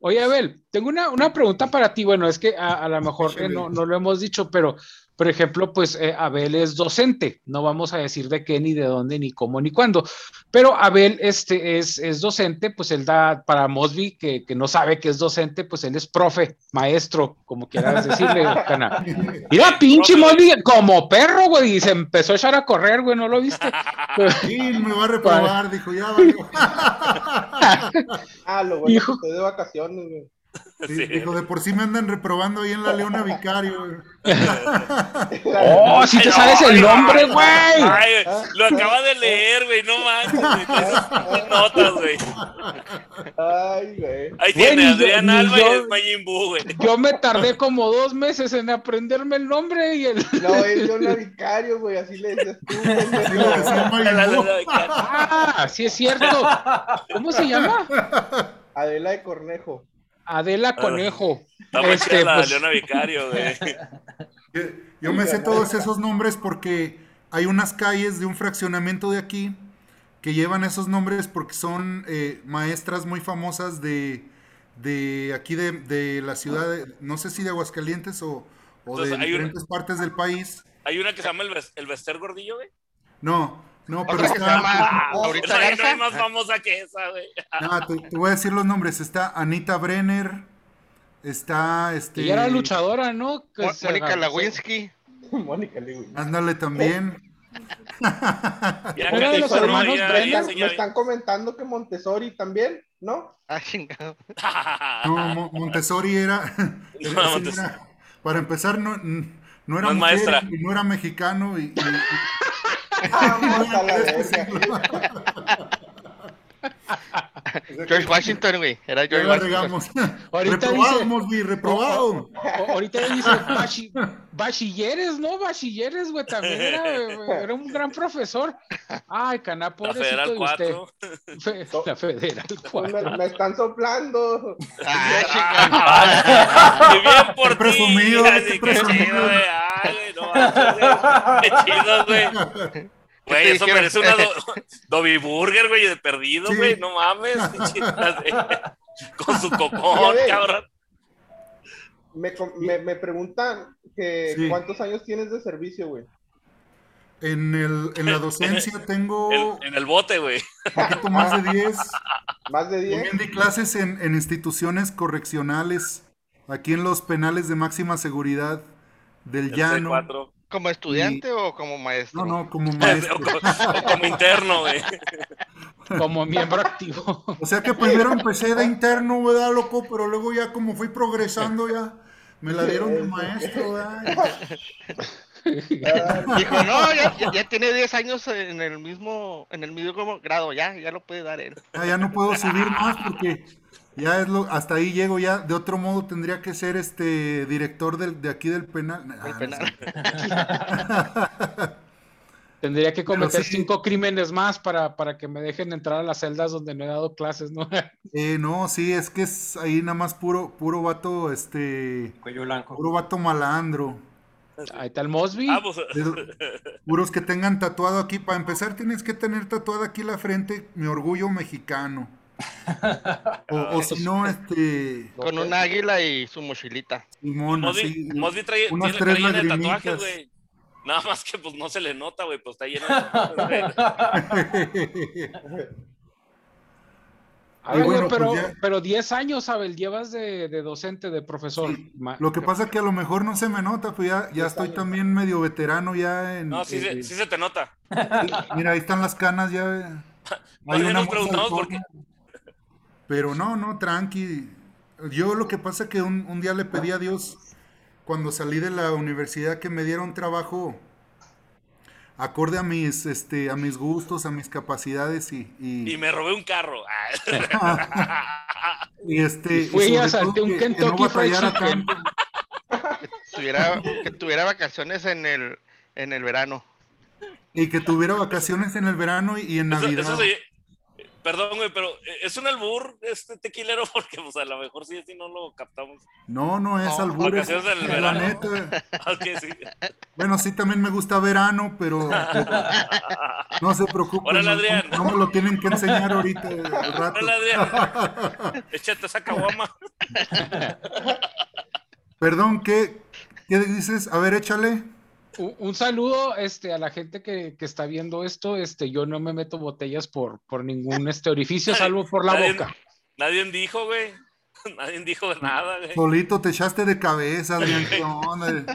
Oye, Abel, tengo una, una pregunta para ti. Bueno, es que a, a lo mejor eh, no, no lo hemos dicho, pero por ejemplo, pues eh, Abel es docente, no vamos a decir de qué, ni de dónde, ni cómo, ni cuándo, pero Abel este, es, es docente, pues él da para Mosby, que, que no sabe que es docente, pues él es profe, maestro, como quieras decirle, Cana. Mira, pinche Mosby, como perro, güey, y se empezó a echar a correr, güey, ¿no lo viste? Sí, me va a reprobar, dijo, ya valió. Ah, lo bueno Hijo. que estoy de vacaciones, güey. Sí, Sí. Dijo, de por sí me andan reprobando ahí en la Leona Vicario. güey. Oh, si te Ay, sabes el nombre, güey. Ay, güey, lo acaba de leer, güey, no manches, güey. Notas, güey. Ay, güey. Ahí tiene Adrián Alba y yo- es Majin Buu, güey. Yo me tardé como dos meses en aprenderme el nombre y el. No, es Jonah Vicario, güey, así le decías tú, Sí, Ah, sí es cierto. ¿Cómo se llama? Adela de Cornejo. Adela Conejo. Este, la pues, Leona Vicario, güey. Yo- Yo me sé todos esos nombres porque hay unas calles de un fraccionamiento de aquí que llevan esos nombres porque son eh, maestras muy famosas de, de aquí de, de la ciudad, de- no sé si de Aguascalientes o, o de una- diferentes partes del país. Hay una que se llama el, el Bester Gordillo, güey. No, no, pero Otra que se está... llama güey no hay más famosa que esa, güey. Ah, te, te voy a decir los nombres. Está Anita Brenner, está este... ella era luchadora, ¿no? Que Mo- se Mónica Lewinsky. Mónica Lewin. Ándale también. Era de los hermanos Ya- Me ya están, enseña me están comentando que Montessori también, ¿no? Ah, chingado. No, Mo- Montessori era, era- No, ese Montessori. era- para empezar no, no era No mujer maestra. y no era mexicano y, y- y-. George Washington, güey. Era George Washington. Ahorita Mosby, reprobado. O- ahorita dice bachi- bachilleres, ¿no? Bachilleres, güey, también era, era un gran profesor. Ay, caná, La Federal de usted. 4. Fe- La Federal 4. me, me están soplando. Ah. Qué bien por ti. presumido, qué presumido. chido. Ay, no güey. Qué chido, güey. Güey, eso dijeron? merece una do Dobby Burger, güey, de perdido, Sí. güey. No mames. Con su cocón, cabrón. Me, me, me preguntan que Sí. cuántos años tienes de servicio, güey. En, el, en la docencia tengo En, un en el bote, güey. poquito más de 10. Más de 10. También di clases en, en instituciones correccionales, aquí en los penales de máxima seguridad del El llano. C4. ¿Como estudiante o como maestro? No, no, como O maestro. como, o como interno, güey. Como miembro activo. O sea que primero empecé de interno, ¿verdad, loco? Pero luego ya como fui progresando ya me la dieron de maestro, ¿verdad? Dijo, no, ya, ya, ya tiene 10 años en el mismo en el mismo grado, ya, ya lo puede dar él. Ya, ya no puedo subir más porque ya es lo, hasta ahí llego ya. De otro modo tendría que ser este director del, de aquí del penal. Ah, El no penal. sé. Tendría que cometer sí. cinco crímenes más para, para que me dejen entrar a las celdas donde no he dado clases, ¿no? Eh, no, sí, es que es ahí nada más puro, puro vato, este, Cuello blanco. puro vato malandro. Ahí está el Mosby. Ah, pues, puros que tengan tatuado aquí. Para empezar, tienes que tener tatuada aquí la frente mi orgullo mexicano. O, o si no, este. Con un águila y su mochilita. Simón, Mosby, trae, unas tiene, tres trae tatuajes, güey. Nada más que pues no se le nota, güey, pues está lleno de tatuajes, güey. Ay, bueno, pero, pues ya- pero 10 años, Abel, llevas de, de docente, de profesor. Ma- Lo que pasa que a lo mejor no se me nota, pues ya, ya estoy también medio veterano ya en. No, sí, eh, se, sí se te nota. Mira, ahí están las canas ya. Más bien nos preguntamos por. Pero no, no, tranqui. Yo lo que pasa que un, un día le pedí a Dios, cuando salí de la universidad, que me diera un trabajo acorde a mis, este, a mis gustos, a mis capacidades y, y, Y me robé un carro. y, este, Y fui y asalté todo un que- que Kentucky no Fried batallara Chicken. tanto. Tuviera, que tuviera vacaciones en el, en el verano. Y que tuviera vacaciones en el verano y, y en Eso- Navidad. eso se- Perdón, güey, pero es un albur este tequilero porque pues a lo mejor sí, sí no lo captamos. No, no es No, albur, es- la neta. Sí. Bueno, sí, también me gusta verano, pero no se preocupen. No- Adrián. No, me lo tienen que enseñar ahorita al rato. Hola, Adrián. Échate esa caguama. Perdón, ¿qué, ¿qué dices? A ver, échale. Un, un saludo este, a la gente que, que está viendo esto. Este, yo no me meto botellas por, por ningún este orificio, salvo por la Nadie- boca. Nadie dijo, güey. Nadie dijo nada, güey. Solito te echaste de cabeza, Adrián.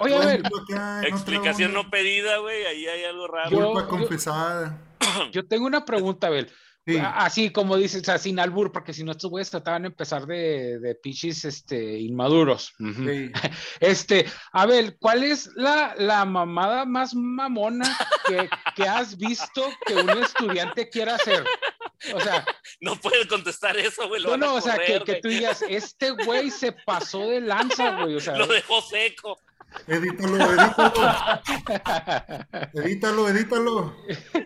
Oye, a ver, acá, Explicación no pedida, güey. Ahí hay algo raro. Yo- Culpa confesada. Yo tengo una pregunta, Abel. Sí. Así como dices, o sea, sin albur, porque si no estos güeyes trataban de empezar de, de pichis este, inmaduros. Sí. Este, Abel, ¿cuál es la, la mamada más mamona que, que has visto que un estudiante quiera hacer? O sea, No puede contestar eso, güey. Lo no, a no, o sea, que, correr, que tú digas, este güey se pasó de lanza, güey. O sea, Lo dejó seco. Edítalo, edítalo. Edítalo, edítalo.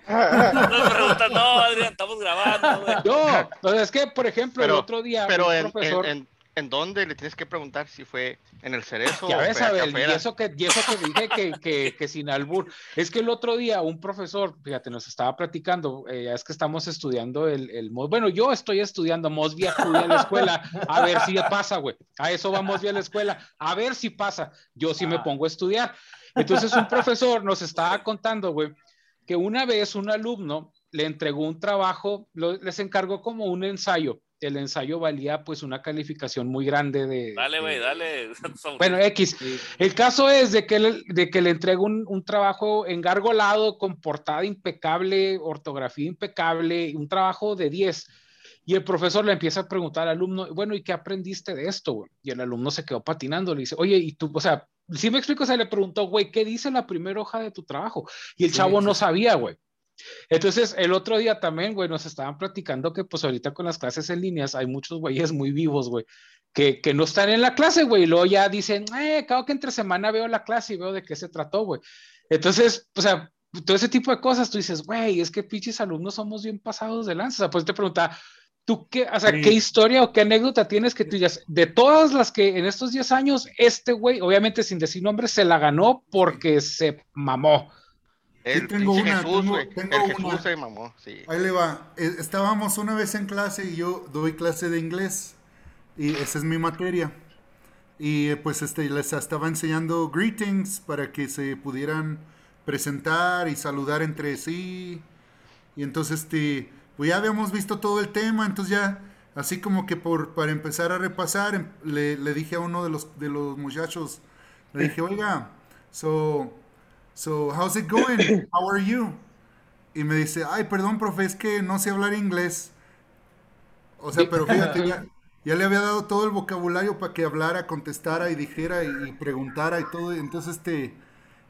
No no, Adrián, estamos grabando, güey. no, sea, es que, por ejemplo, el Pero- otro día, Pero un en, profesor. en, ¿en dónde le tienes que preguntar si fue en el cerezo Ya o ves, Abel, y eso que, y eso que dije que, que, que sin albur. Es que el otro día un profesor, fíjate, nos estaba platicando, eh, es que estamos estudiando el, el Mos- bueno, yo estoy estudiando Mosby acude a la escuela, a ver si pasa, güey. A eso va Mosby a la escuela, a ver si pasa. Yo sí me pongo a estudiar. Entonces un profesor nos estaba contando, güey, que una vez un alumno le entregó un trabajo, lo- les encargó como un ensayo. El ensayo valía pues una calificación muy grande de... Dale, güey, dale. Bueno, X. El caso es de que le, de que le entrego un, un trabajo engargolado, con portada impecable, ortografía impecable, un trabajo de 10. Y el profesor le empieza a preguntar al alumno, bueno, ¿y qué aprendiste de esto? Y el alumno se quedó patinando, le dice, oye, ¿y tú? O sea, si me explico, se le preguntó, güey, ¿qué dice la primera hoja de tu trabajo? Y el Sí, chavo sí, no sabía, güey. Entonces, el otro día también, güey, nos estaban platicando que pues ahorita con las clases en líneas hay muchos güeyes muy vivos, güey, que, que no están en la clase, güey, y luego ya dicen, eh, claro que entre semana veo la clase y veo de qué se trató, güey. Entonces, o sea, todo ese tipo de cosas, tú dices, güey, es que pinches alumnos somos bien pasados de lanza. O sea, pues te preguntaba, ¿tú qué, o sea, Sí. qué historia o qué anécdota tienes que tú digas, de todas las que en estos 10 años, este güey, obviamente sin decir nombres, se la ganó porque se mamó? El tengo una, Jesús, tengo- tengo El Jesús una. se mamó, sí. Ahí le va. Eh, Estábamos una vez en clase y yo doy clase de inglés y esa es mi materia. Y eh, pues este les estaba enseñando greetings para que se pudieran presentar y saludar entre sí. Y entonces este pues ya habíamos visto todo el tema, entonces ya así como que por para empezar a repasar em- le, le dije a uno de los de los muchachos le dije, "Oiga, so so how's it going? How are you?" Y me dice, ay, perdón, profe, es que no sé hablar inglés. O sea, pero fíjate, ya, ya le había dado todo el vocabulario para que hablara, contestara y dijera y, y preguntara y todo. Entonces, este,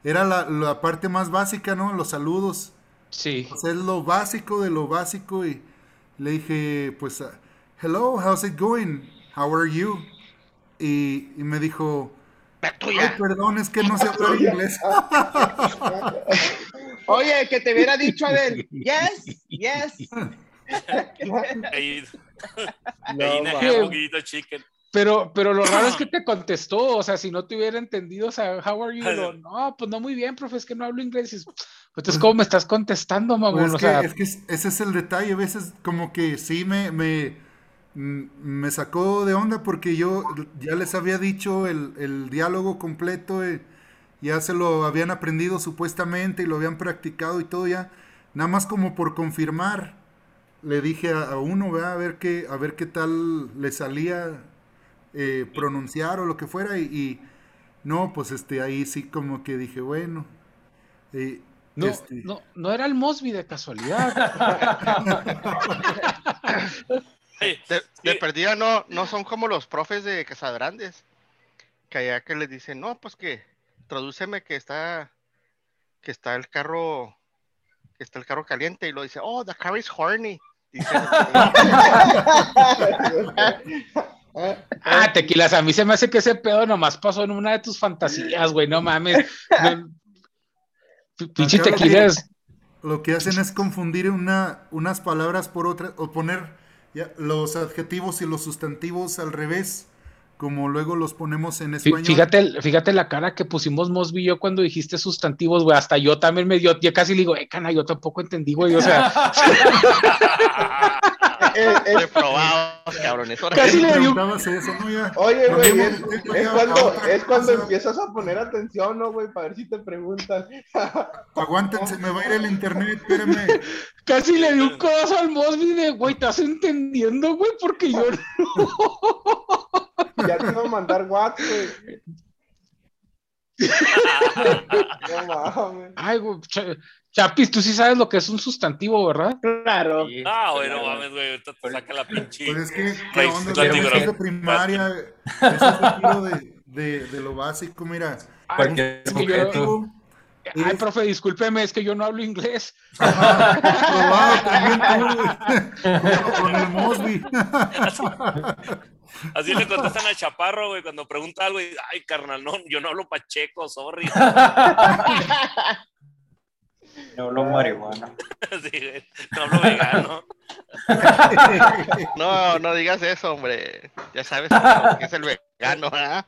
era la, la parte más básica, ¿no? Los saludos. Sí. O sea, es lo básico de lo básico. Y le dije, pues, hello, how's it going? How are you? Y, y me dijo, ay, perdón, es que no sé hablar inglés. Oye, que te hubiera dicho Adel, yes, yes. Ahí, No, chicken. Pero, pero lo raro es que te contestó, o sea, si no te hubiera entendido, o sea, how are you? Lo, no, pues no muy bien, profe, es que no hablo inglés. Dices, Entonces, ¿cómo me estás contestando, mamón? Pues es, o que, sea, es que es- ese es el detalle, a veces como que sí me, me, me sacó de onda porque yo ya les había dicho el, el diálogo completo, eh, ya se lo habían aprendido supuestamente y lo habían practicado y todo ya, nada más como por confirmar, le dije a, a uno, ¿verdad? a ver qué, a ver qué tal le salía eh, pronunciar o lo que fuera y, y no, pues este ahí sí como que dije, bueno, eh, no, este, no, no era el Mosby de casualidad. De, perdida no, no son como los profes de Casadrandes, que allá que les dicen, no, pues que tradúceme que está, que está el carro, que está el carro caliente, y lo dice, oh, the car is horny. Dice, ah, tequilas, a mí se me hace que ese pedo nomás pasó en una de tus fantasías, güey, no mames. Pinche Acá lo que- tequilas. Lo que hacen es confundir una, unas palabras por otras o poner ya, los adjetivos y los sustantivos al revés, como luego los ponemos en español. Fíjate, fíjate la cara que pusimos Mosby y yo cuando dijiste sustantivos, güey. Hasta yo también me dio, yo casi le digo, eh, cana, yo tampoco entendí, güey. O sea, Eh, es- Reprobados, cabrones. Casi le dio- preguntabas eso, ¿no? Ya. Oye, güey, es, es cuando, es cuando cosa. empiezas a poner atención, ¿no, güey? Para ver si te preguntan. Aguántense, me va a ir el internet, espérenme. Casi le dio un codazo al Mosby de, güey, ¿estás entendiendo, güey? Porque yo Ya te iba a mandar WhatsApp, güey. No mames. Ay, güey, Chapis, tú sí sabes lo que es un sustantivo, ¿verdad? Claro. Sí, Ah, bueno, claro. mames, güey. Ahorita te saca la pinche. Pues es que, ¿qué onda? maestros de primaria, eso es de, de, de lo básico, mira. Cualquier es objeto. Ay, profe, discúlpeme, es que yo no hablo inglés. Probado también tú, güey. Con- con el Mosby. Así le contestan al chaparro, güey, cuando pregunta algo y, ay, carnal, no, yo no hablo pacheco, sorry. No hablo marihuana. Sí, no hablo vegano. No, no digas eso, hombre. Ya sabes lo que es el vegano, ¿ah?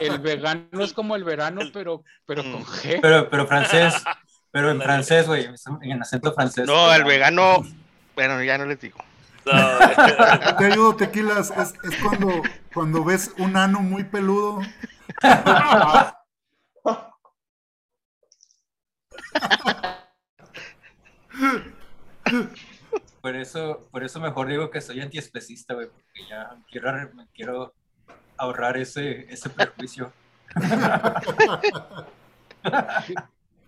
El vegano es como el verano, pero, pero con G. Pero, pero francés. Pero en francés, güey. En acento francés. No, el vegano. Bueno, ya no les digo. No. Te ayudo, tequilas. Es, es cuando, cuando ves un ano muy peludo. Por eso, por eso mejor digo que soy antiespecista, güey. Porque ya quiero, me quiero ahorrar ese, ese prejuicio.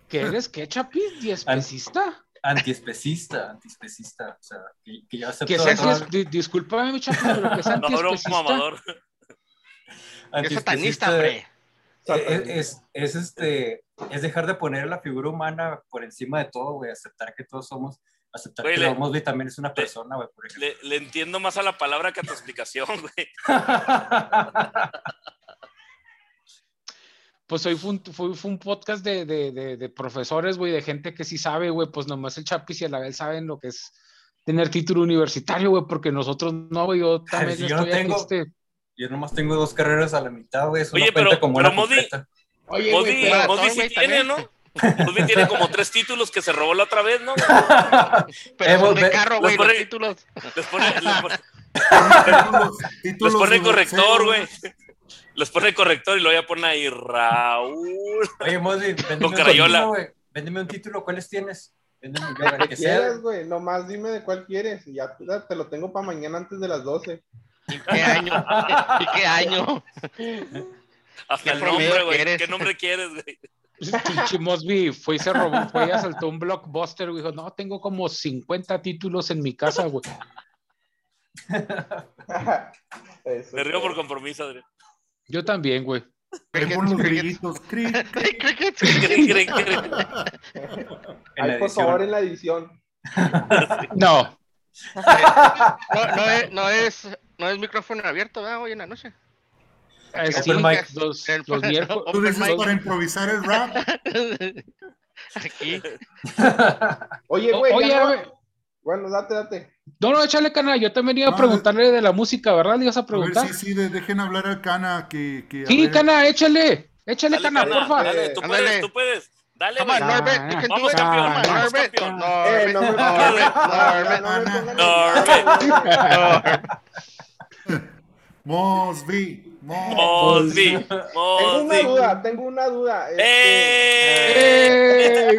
¿Qué eres? ¿Qué, Chapis? ¿Diespecista? Antiespecista, antiespecista. O sea, que, que yo acepto. ¿Qué es todas- anti- di- Discúlpame, Chapis, pero ¿qué es No, era un antiespecista? mamador. Es satanista, antiespecista hombre. Es, es, es, este, es dejar de poner la figura humana por encima de todo, güey. Aceptar que todos somos. Aceptar Güey, que la Mosby también es una persona, güey, por ejemplo. Le, le entiendo más a la palabra que a tu explicación, güey. Pues hoy fue un, fue, fue un podcast de, de, de, de profesores, güey, de gente que sí sabe, güey, pues nomás el Chapis y el Abel saben lo que es tener título universitario, güey, porque nosotros no, güey, yo también si yo no estoy aquí, tengo- este, Yo nomás tengo dos carreras a la mitad, güey. Eso Oye, no cuenta pero- como pero una completa. Oye, Mosby, güey, pero- sí tiene, ¿no? Mosby tiene como tres títulos que se robó la otra vez, ¿no? Pero Eh, son de carro, güey, los los pone- títulos. Les pone, les pone, Títulos- les títulos pone de corrector, güey. Les pone corrector y luego ya pone ahí Raúl. Oye, Mosby, véndeme un título, güey. Véndeme un título, ¿cuáles tienes? Véndeme el Que quieras, güey. Nomás dime de cuál quieres. Y ya te, te lo tengo para mañana antes de las 12. ¿Y qué año? ¿Y qué año? Hasta ¿Qué el nombre, güey. quieres? ¿Qué nombre quieres, güey? pinche Mosby fue y se robó, fue y asaltó un blockbuster, güey, dijo, no, tengo como 50 títulos en mi casa, güey. Me río por compromiso, Adrián. Yo también, güey. La Ay, por edición. favor, en la edición. No, No, no es, no es, no es micrófono abierto, ¿verdad? Hoy en la noche. Eh, sí, mic. los, los miércoles. Tú dices Open para improvisar el rap. Aquí. Oye, güey. Oye, güey. Bueno, date, date. No, no, échale canal. Yo también iba a preguntarle de la música, ¿verdad? Le ibas a A ver preguntar. si sí, de- dejen hablar al Cana. Que, que, a Sí, ver. Cana, échale. Échale, Dale, Cana, Cana, porfa. dale, tú Ándale. puedes, tú puedes. Dale, Come on. Norbert, you can do Vamos, it. Norbert, Norbert, Norbert, Norbert, Norbert. Mosby. Mosby. Mosby, Tengo una Mosby. duda, tengo una duda. Este, ¡Eh! ¡Eh!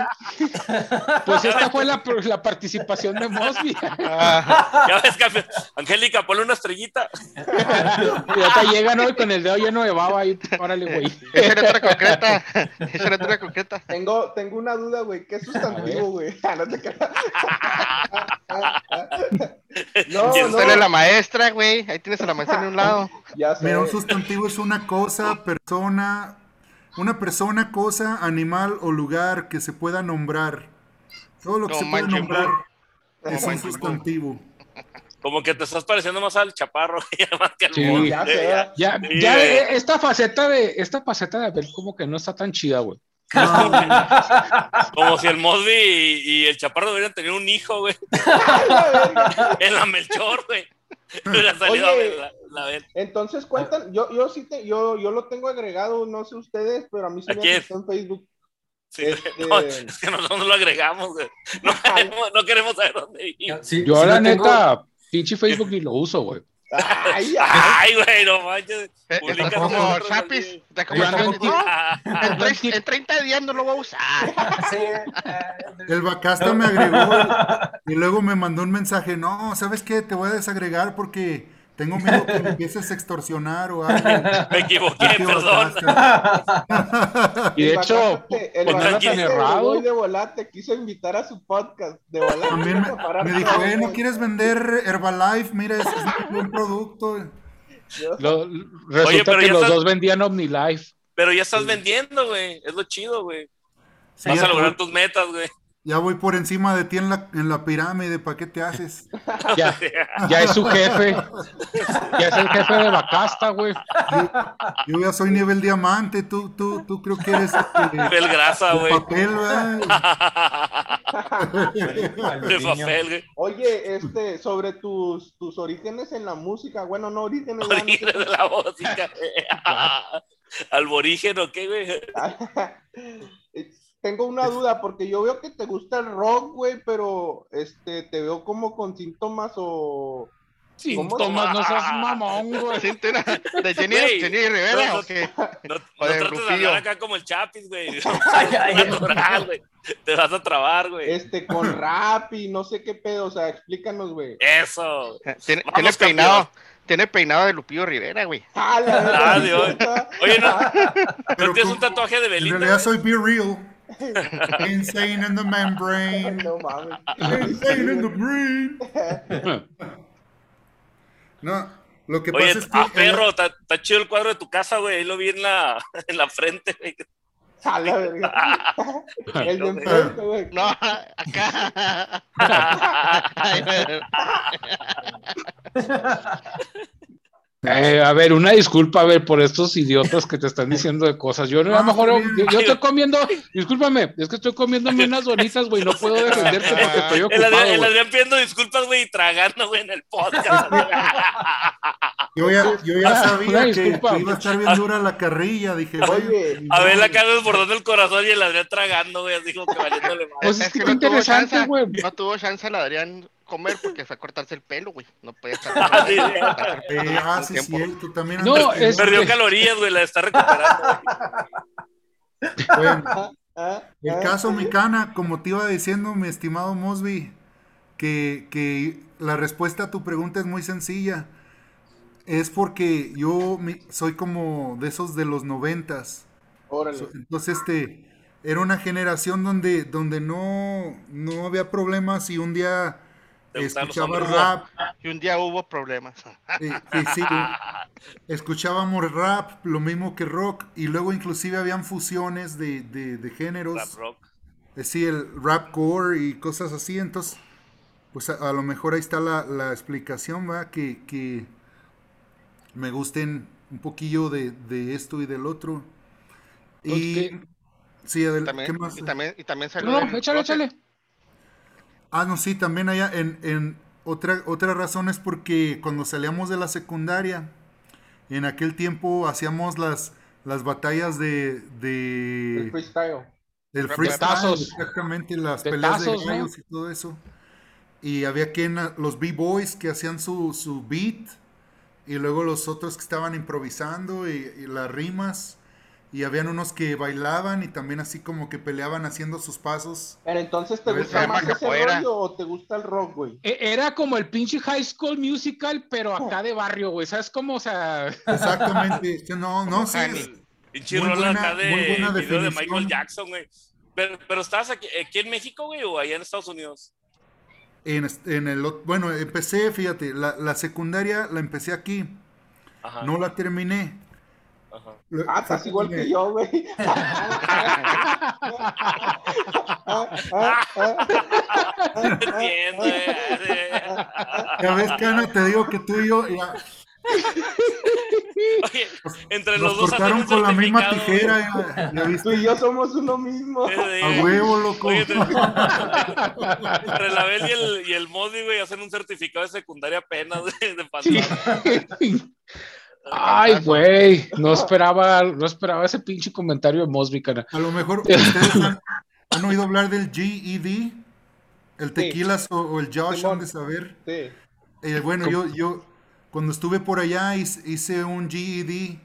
Pues esta fue la, la participación de Mosby. Ah, Ya ves, campeón. Angélica, ponle una estrellita. Y ahorita llegan hoy con el dedo lleno de baba y órale, güey. Esa era otra concreta. Esa era otra concreta. Tengo, tengo una duda, güey. ¿Qué sustantivo, güey? Ah, no te creas. No, ¿Quién no, la maestra, güey. Ahí tienes a la maestra en un lado. ya sé. Mira, un sustantivo es una cosa, persona, una persona, cosa, animal o lugar que se pueda nombrar. Todo lo que No se pueda nombrar No es un sustantivo. Como que te estás pareciendo más al chaparro, más que al Sí. Ya ya. Ya, Sí, ya güey. eh, esta faceta de esta faceta de Abel como que no está tan chida, güey. Como si el Mosby y, y el chaparro deberían tener un hijo, güey. En la Melchor, güey. Hubiera salido Oye. La. Entonces cuentan, yo, yo sí te, yo, yo lo tengo agregado, no sé ustedes, pero a mí sí ¿A me en Facebook. Sí, Este- no, es que nosotros no lo agregamos, güey. No queremos, no queremos saber dónde vive. Sí, Yo sí la tengo- neta, pinche Facebook ni lo uso, güey. Ay, güey, no manches. Eh, Publica Está como Chapis. Está como Chapis. No, en 30 días no lo voy a usar. Sí, eh, El Bacasta me agregó y luego me mandó un mensaje, no, ¿sabes qué? Te voy a desagregar porque tengo miedo que me empieces a extorsionar o algo. Me equivoqué, perdón. Y de hecho, el pues errado. Voy de volante quiso invitar a su podcast de volante. También me, Para me dijo, eh, ¿no quieres vender Herbalife? Mira, es, es un buen producto. Lo- resulta pero que los estás- dos vendían OmniLife. Pero ya estás vendiendo, güey. Es lo chido, güey. Sí, Vas a lograr tus metas, güey. Ya voy por encima de ti en la, en la pirámide, ¿para qué te haces? Ya, ya es su jefe. Ya es el jefe de Bacasta, güey. Yo ya soy nivel diamante, tú, tú, tú creo que eres este, El grasa, de güey. papel. De papel, güey. Oye, este, sobre tus, tus orígenes en la música, bueno, no orígenes. Orígenes de la música. Alborígeno, ¿qué, güey? Tengo una duda porque yo veo que te gusta el rock, güey, pero este te veo como con síntomas o Síntomas, no seas mamón, güey. ¿Siente una- ¿De Jenny, Güey, Jenny Rivera no, o qué? No, no Joder, trates de hablar acá como el Chapis, güey. Te vas a trabar, güey. este con rap y no sé qué pedo, o sea, explícanos, güey. Eso. Tiene, Vamos, tiene peinado, tiene peinado de Lupillo Rivera, güey. Ah, Ah, Dios. Oye, no, Pero ¿no tienes un tatuaje de En Belinda? realidad güey? soy Be Real. Insane in the membrane. No mames. Insane in the brain. No, lo que Oye, pasa es que. ah, perro, está chido el cuadro de tu casa, güey. Ahí lo vi en la, en la frente, güey. Verga. El de enfrente, güey. No, acá. Eh, a ver, una disculpa, a ver, por estos idiotas que te están diciendo de cosas. Yo a lo mejor, yo, yo estoy comiendo, discúlpame, es que estoy comiéndome unas donitas, güey, no puedo defenderte porque estoy El ocupado, Adrián, el. Adrián pidiendo disculpas, güey, y tragando, güey, en el podcast. Yo ya, yo ya Ah, sabía que, disculpa. que iba a estar bien dura la carrilla. Dije, Oye, A ver, la cara desbordando el corazón y el Adrián tragando, güey, así como que valiéndole madre. Pues es Es que que qué no tuvo interesante, chance, güey. no tuvo chance el Adrián comer porque fue a cortarse el pelo, güey. No podía estar. Ah, sí, sí. eh, ah, sí, tiempo. cierto. También No, es- Perdió calorías, güey, la está recuperando. güey. Bueno, ah, el ah, caso Micana, como te iba diciendo, mi estimado Mosby, que, que la respuesta a tu pregunta es muy sencilla. Es porque yo soy como de esos de los noventas. Órale. Entonces, este, era una generación donde, donde no, no había problemas y un día ¿Te gustan los escuchaba rap. Y un día hubo problemas. sí, escuchábamos rap, lo mismo que rock, y luego inclusive habían fusiones de, de, de géneros. Rap rock. Eh, Sí, el rapcore y cosas así, entonces, pues a, a lo mejor ahí está la, la explicación, ¿va? Que, que me gusten un poquillo de, de esto y del otro. Y sí, adel- ¿qué También, más? y, también, y también salió. No, del no, échale, échale. Ah, no, sí, también allá en, en otra, otra razón es porque cuando salíamos de la secundaria, en aquel tiempo hacíamos las, las batallas de, El de freestyle. del Rap- freestyle, exactamente, las peleas de tazos, ¿no? gallos y todo eso. Y había quien, los b-boys que hacían su, su beat, y luego los otros que estaban improvisando y, y las rimas, y habían unos que bailaban y también así como que peleaban haciendo sus pasos. Pero entonces, ¿te gusta más ese rollo o te gusta el rock, güey? E- Era como el pinche High School Musical, pero acá de barrio, güey. ¿Sabes cómo? O sea, Exactamente. Sí, No, no, sí. Es- Pinche Muy buena- acá de muy buena video de definición. Michael Jackson, güey. Pero, pero estabas aquí, aquí en México, güey, o allá en Estados Unidos. En, en el, bueno, empecé, fíjate, la, la secundaria la empecé aquí, Ajá. no la terminé. Ah, estás igual que yo, güey. Entiendo, güey. Ya ves, Cana, te digo que tú y yo ya, Oye, entre nos los dos cortaron con la misma tijera, ya, ya Tú y yo somos uno mismo. a huevo, loco. Oye, entre, entre la Bel y el, y el Modi, güey, hacen un certificado de secundaria apenas, güey, de pasar. Ay, güey, no esperaba, no esperaba ese pinche comentario de Mosby, cara. A lo mejor ustedes han, han oído hablar del GED, el tequilas o, o el Josh, Simón. han de saber. Sí. Eh, bueno, yo, yo cuando estuve por allá hice, un GED,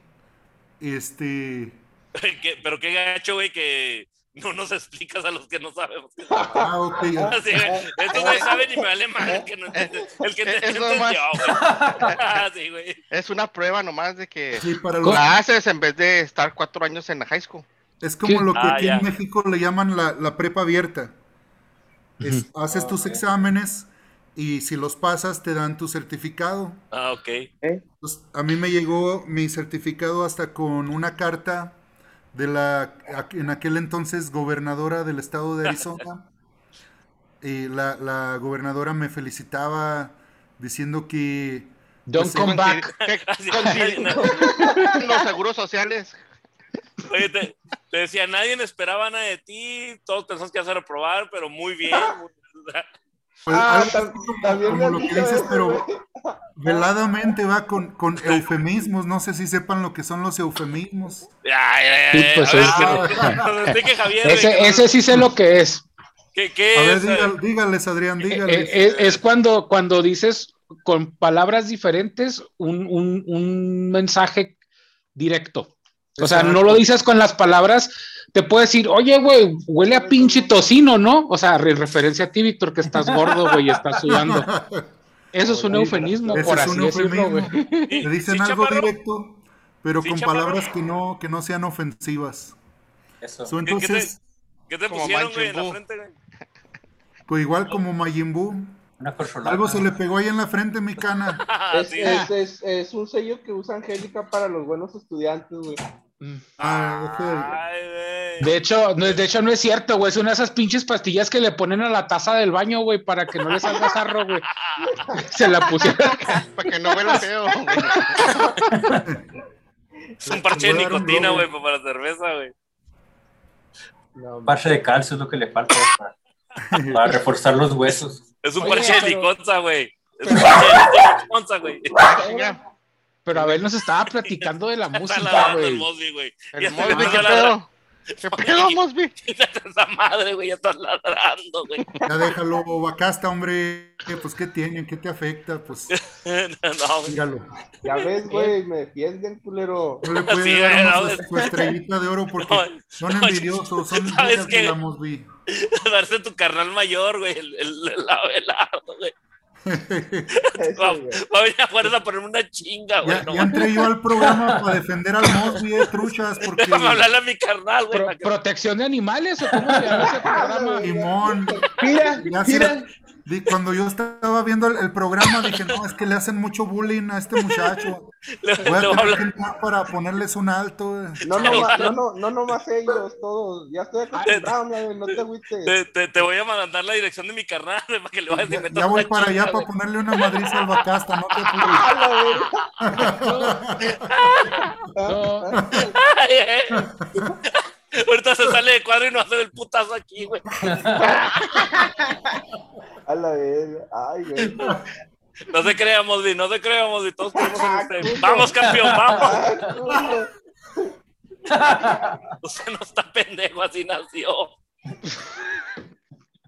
este, Pero qué gacho, güey, que no nos explicas a los que no sabemos. ah, ok, ah, Así, Estos güey saben y me vale mal el que no entiende. El que Es- es entendió, nomás- entendió, güey. Sí, güey. Es una prueba nomás de que sí, para los, la haces en vez de estar cuatro años en la high school. es como ¿Qué? lo que Ah, aquí ya. en México le llaman la, la prepa abierta. Es- haces tus exámenes y si los pasas te dan tu certificado. Ah, ok. A mí me llegó mi certificado hasta con una carta de la en aquel entonces gobernadora del estado de Arizona. Y la, la gobernadora me felicitaba diciendo que Don't Pues, come back. los seguros sociales. Oye, te, te decía, nadie esperaba nada de ti, todos pensamos que ibas a reprobar, pero muy bien. pues, Ah, algo como, también como lo que dices, eso, pero veladamente va con, con eufemismos. No sé si sepan lo que son los eufemismos. Ese, sí sé lo que es. ¿Qué, qué A ver, es? dígal- dígales, Adrián, Eh, dígales. eh, es cuando, cuando dices con palabras diferentes un, un- un mensaje directo. O sea, no lo dices con las palabras, te puede decir, oye, güey, huele a pinche tocino, ¿no? O sea, re- referencia a ti, Víctor, que estás gordo, güey, y estás sudando. Eso es un eufemismo, Ese por es así un decirlo, güey. Le dicen sí, algo chaparro. directo, pero Sí, con chaparro. palabras que no, que no sean ofensivas. Eso. So, ¿Qué- qué te- entonces, ¿Qué te pusieron, güey, en la frente, güey? pues igual como Majin Buu, Una corcholata. algo se le pegó ahí en la frente, mi cana. Es, es, es un sello que usa Angélica para los buenos estudiantes, güey. Ah. Ay. De hecho, no, de hecho no es cierto, güey, es una de esas pinches pastillas que le ponen a la taza del baño, güey, para que no le salga sarro, güey. Se la pusieron Para que no huela feo. güey. Es un parche de nicotina, güey, para cerveza, güey. No, Un parche de calcio es lo que le falta para, para reforzar los huesos. Es un Oye, parche de liconza, güey. Es un parche de liconza, güey. Pero Abel nos estaba platicando de la Está música, ladrando el güey. Mosby, güey. El Ya está Mosby, ¿qué pedo? ¿Qué pedo, Mosby? Esa madre, güey, ya estás ladrando, güey. Ya déjalo, Bacasta, hombre. Pues, ¿qué tiene? ¿Qué te afecta? Pues, No, güey. míralo. Ya ves, güey, me defienden, culero. No le puede Sí, dar su, estrellita de oro porque No, son no, envidiosos, son de la Mosby. darse tu carnal mayor, güey, el, el, el Abelardo, güey. Va, a venir a fuerza a ponerme una chinga, güey. Ya, no ya entré yo al programa para defender al Mosby, eh, truchas, porque Déjame hablarle a mi carnal, güey. Pro- ¿Protección de animales o cómo se llama ese programa? Simón, Mira, ya se- di- cuando yo estaba viendo el, el programa dije, no, es que le hacen mucho bullying a este muchacho. le, Voy a a tener que entrar para ponerles un alto. No, no, ma- no, no, no, nomás ellos, todos. Ya estoy acostumbrado, güey, no te agüites. Te, te, te voy a mandar la dirección de mi carnal para que le vayas a Ya, ya voy para allá para ponerle una madriza al Bacasta, no te apures. No, eh. Ahorita se sale de cuadro y no hace el putazo aquí, güey. A la verga. Ay, güey. No se crea, Mosby, no se crea, Mosby. Todos creemos en usted. culo. Vamos, campeón, vamos. Usted no está pendejo, así nació.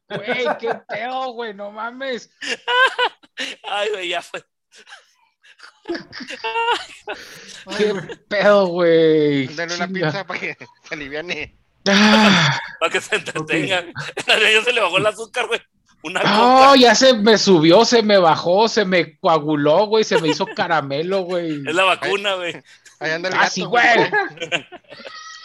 güey, qué pedo, güey, no mames. Ay, güey, ya fue. Qué pedo, güey. Dale una pizza para que se aliviane. Ah, Para que se entretengan. A ella se le bajó el azúcar, güey. Una No, coca. ya se me subió, se me bajó, se me coaguló, güey, se me hizo caramelo, güey. Es la vacuna, güey. Ahí anda el Ah, gato. sí, güey.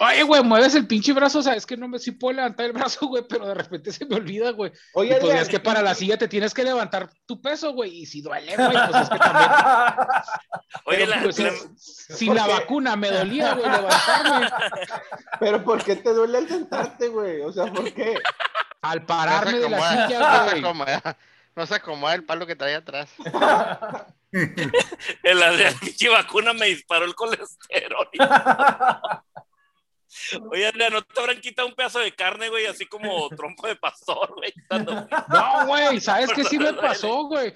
Oye, güey, mueves el pinche brazo, o sea, es que no me sí puedo levantar el brazo, güey, pero de repente se me olvida, güey. Y Oye, pues es que para la silla te tienes que levantar tu peso, güey, y si duele, güey, pues es que también. Oye, Pero, la, pues, la- sin- la vacuna me dolía, güey, levantarme. Pero ¿por qué te duele al sentarte, güey? O sea, ¿por qué? Al No pararme se de la silla, no se güey. acomoda, no se acomoda el palo que trae atrás. en la de la pinche vacuna me disparó el colesterol. Oye, Andrea, ¿no te habrán quitado un pedazo de carne, güey? Así como trompo de pastor, güey. Cuando- No, güey, ¿sabes qué sí me pasó, güey?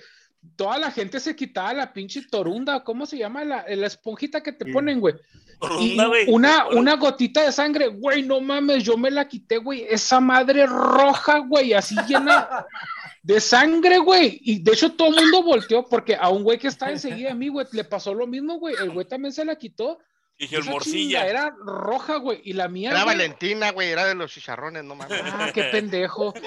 toda la gente se quitaba la pinche torunda, ¿cómo se llama? La, la esponjita que te Sí. ponen, güey. Torunda, güey. una, una gotita de sangre, güey, no mames, yo me la quité, güey. Esa madre roja, güey, así llena de sangre, güey. Y de hecho todo el mundo volteó porque a un güey que estaba enseguida de mí, güey, le pasó lo mismo, güey. El güey también se la quitó. Dije, el morcilla. Era roja, güey. Y la mía. Era güey, Valentina, güey, era de los chicharrones, no mames. Ah, qué pendejo.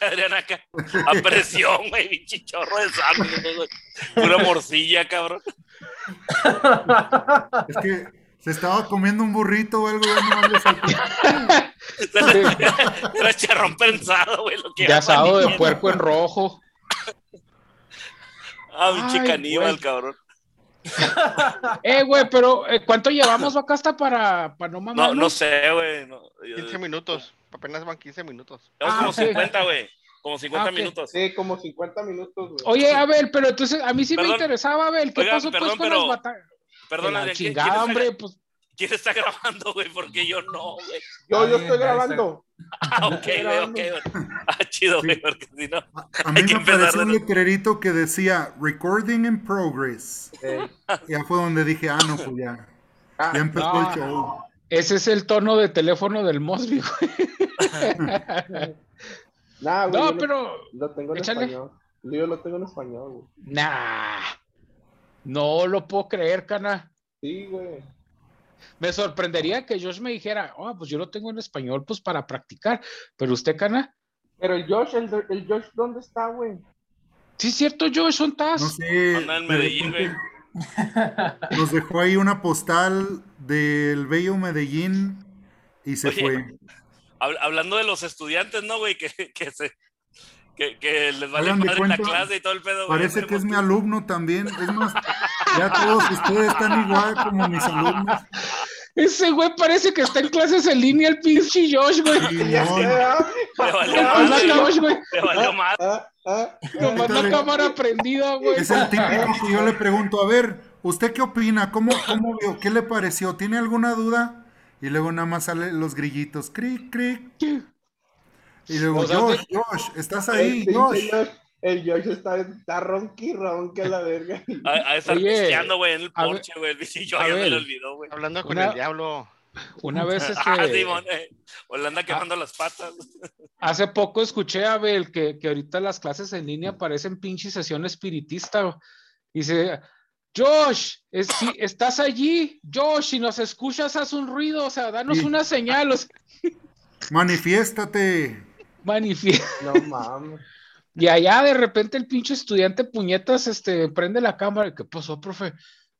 Adrián acá. A presión, güey. Pinche chorro de sangre, güey. Pura morcilla, cabrón. Es que se estaba comiendo un burrito o algo, nomás le saltó. Era charrón pensado, güey. Lo que Ya asado de puerco en rojo. Ah, pinche Ay, caníbal, güey. cabrón. Eh, güey, pero eh, ¿cuánto llevamos acá hasta para, para no mamar? No, no sé, güey. No, yo- 15 minutos. Apenas van 15 minutos. Llevamos Ah, como ok. 50, güey. Como 50 Ah, minutos. Sí, como 50 minutos, güey. Oye, Abel, pero entonces a mí sí me interesaba, Abel, ¿qué Oigan, pasó pues perdón, con pero- las batallas? Perdón, la Adrián, ¿quién, quién chingada, hombre, pues quién está grabando, güey? Porque yo no, güey. Yo, yo estoy grabando. Ah, ok, güey, ok. güey. Ah, chido, güey, porque si no. A, mí Hay que me apareció un letrerito que decía Recording in Progress. Eh, Ya fue donde dije, ah, no, pues ya. ah, Ya empezó no. el show. ese es el tono de teléfono del Mosby, güey. nah, güey, No, lo- pero, Lo tengo en échale. español. Yo lo tengo en español, güey. nah, no lo puedo creer, cana. Sí, güey. Me sorprendería que Josh me dijera, oh, pues yo lo tengo en español, pues para practicar. Pero usted, cana, Pero el Josh, el, el Josh, ¿dónde está, güey? sí es cierto, Josh, son tas. No sé. Anda en de Medellín, repente Nos dejó ahí una postal del bello Medellín y se Oye, fue. Hab- hablando de los estudiantes, ¿no, güey? Que, que se. Que, que les vale de madre la cuenta, clase y todo el pedo. güey. Parece que es mi alumno también. Es más, ya todos ustedes están igual como mis alumnos. Ese güey parece que está en clases en línea, el pinche Josh, güey. Y Ya no. Le valió madre, Josh, güey. le valió más. Ah, ah, ah. Nomás la Quítale. cámara prendida, güey. Es el típico que yo le pregunto, a ver, ¿usted qué opina? ¿Cómo, cómo vio? ¿Qué le pareció? ¿Tiene alguna duda? Y luego nada más salen los grillitos, cric, cric. Y luego, O sea, Josh, Josh, ¿estás ahí? El Josh. El Josh está, está ronqui ronque la verga. A, a estar pisteando, güey, en el porche, güey. Y yo ya me lo olvidó, güey. Hablando con Una- el diablo. Una vez, Ah, este, eh. O le anda quemando las patas. hace poco escuché a Abel que, que ahorita las clases en línea parecen pinche sesión espiritista. Dice, Josh, es- si estás allí, Josh, si nos escuchas, haz un ruido, o sea, danos Sí. una señal, o sea, Manifiéstate. Manifiesta. No mames. Y allá de repente el pinche estudiante puñetas este, prende la cámara. ¿Qué pasó, profe?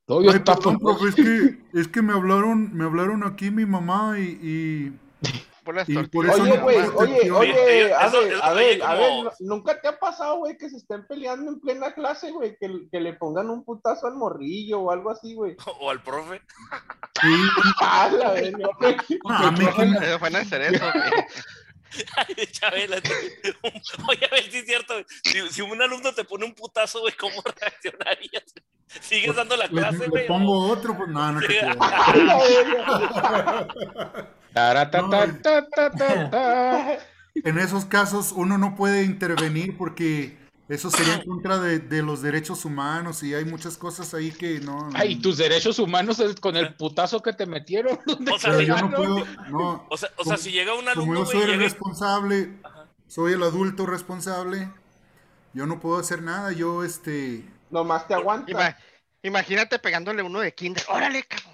No, yo Ay, tapo. perdón, profe, es que, es que me hablaron, me hablaron aquí mi mamá y, y- Por las Y por tortillas. eso Oye, güey, oye, oye, Oye, a ver, a ver, a ¿nunca te ha pasado, güey, que se estén peleando en plena clase, güey, que, que le pongan un putazo al morrillo o algo así, güey? O al profe. sí, Ah, la verga, a mí que me- Van a hacer eso, güey. Ay, Chabela, Oye, a ver si es cierto. Si, si un alumno te pone un putazo, güey, ¿cómo reaccionarías? ¿Sigues dando la le, clase, le güey? pongo otro, pues no, no te Sí. ta. En esos casos uno no puede intervenir porque eso sería en contra de, de los derechos humanos y hay muchas cosas ahí que no. Ay, tus derechos humanos es con el putazo que te metieron. ¿dónde O sea, yo no no? puedo, no. O sea, o sea, Como- si llega un Como alumno, yo güey, soy el llega responsable, soy el adulto responsable, yo no puedo hacer nada, yo este... Nomás te aguanta. Ima- Imagínate pegándole uno de kinder. Órale, cabrón, órale.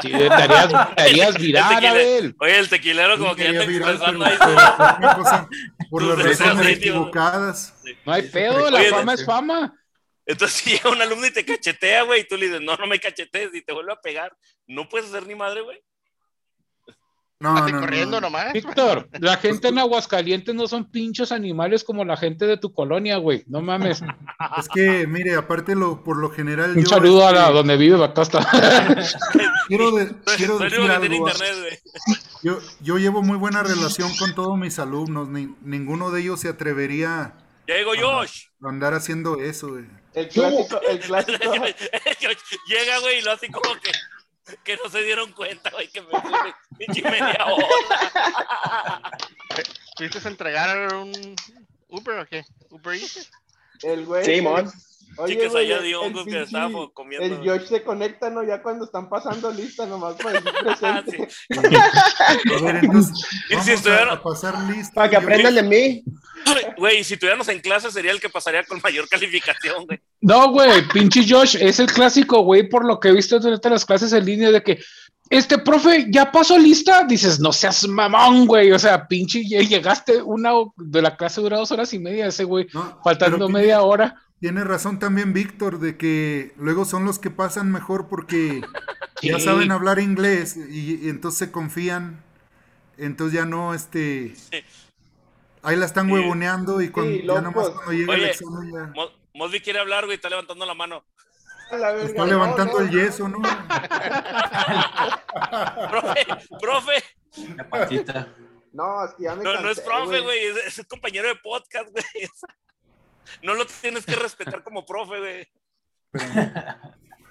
Sí, te harías, te harías viral. Abel. Oye, el tequilero como que ya viral, pero- ahí. pero por una cosa- por tus las razones equivocadas. No hay pedo, la Oye, fama es fama. Entonces, si llega un alumno y te cachetea, güey, y tú le dices, no, no me cachetees, y te vuelve a pegar, no puedes hacer ni madre, güey. No, no, no, corriendo no. nomás. Víctor, la gente en Aguascalientes no son pinchos animales como la gente de tu colonia, güey. No mames. Es que, mire, aparte lo, por lo general Un yo, saludo a la este, donde vive Bacasta. quiero, de- quiero decir algo. internet, güey. Yo, yo llevo muy buena relación con todos mis alumnos, ni- ninguno de ellos se atrevería Josh. a andar haciendo eso. güey. El clásico, el clásico. Llega, güey, y lo hace como que, que no se dieron cuenta, güey, que me fui pinche media hora. ¿Fuiste a entregar un Uber o qué? ¿Uber Eats? El güey. Sí, mon. Oye, güey, allá que pinche- estábamos comiendo. El Josh se conecta, ¿no? Ya cuando están pasando lista, nomás para decir Ah, presente. sí. A ver, entonces, Y si vamos estuvieran- a, a pasar lista. Para que aprendan de mí. Güey, si tuviéramos en clase sería el que pasaría con mayor calificación, güey. No, güey, pinche Josh, es el clásico, güey, por lo que he visto durante las clases en línea de que, este profe, ¿ya pasó lista? Dices, no seas mamón, güey, o sea, pinche, ya llegaste una de la clase dura dos horas y media, ese güey, No, faltando tiene- media hora. Tiene razón también Víctor de que luego son los que pasan mejor porque ya saben hablar inglés y, y entonces se confían, entonces ya no, este, ahí la están Sí. huevoneando y cuando, Sí, ya nomás cuando llega el Oye, examen ya Mo- Mosby quiere hablar, güey, está levantando la mano. La verga, está no, levantando no. el yeso, ¿no? Profe, profe. La patita. No, es que ya me No, no es profe, güey, es, es compañero de podcast, güey. No lo tienes que respetar como profe, güey.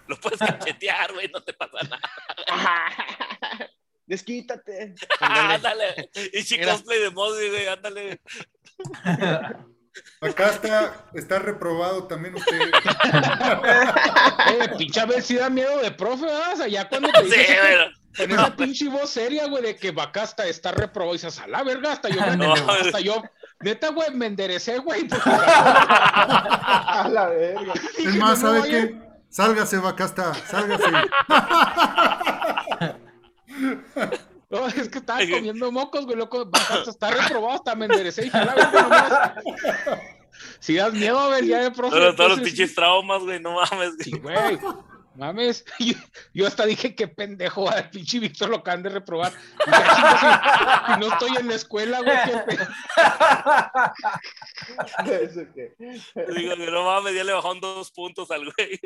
Lo puedes cachetear, güey, no te pasa nada. Desquítate. ándale. Y si cosplay de Mosby, güey, ándale. Acá está, está reprobado también usted. Eh, pinche a ver si da miedo de profe, ¿verdad? O sea, ya cuando te Sí, dices eso, bueno. con esa pinche voz seria, güey, de que Bacasta está reprobado, y dices, a la verga, hasta yo, me No. hasta yo, neta, güey, me enderecé, güey, porque A la verga. Es más, no ¿sabe vaya- qué? Sálgase, Bacasta, sálgase. No, es que estaba comiendo mocos, güey, loco, está reprobado, hasta me enderecé y nomás. Si das miedo a ver ya de profe. Todos, todos los pinches traumas, güey, no mames. Sí, güey. Mames, yo, yo hasta dije que pendejo, al pinche Víctor lo acaban de reprobar. Y ya, chinga, si, si no estoy en la escuela, güey, qué Digo, no mames, ya le bajaron dos puntos al güey.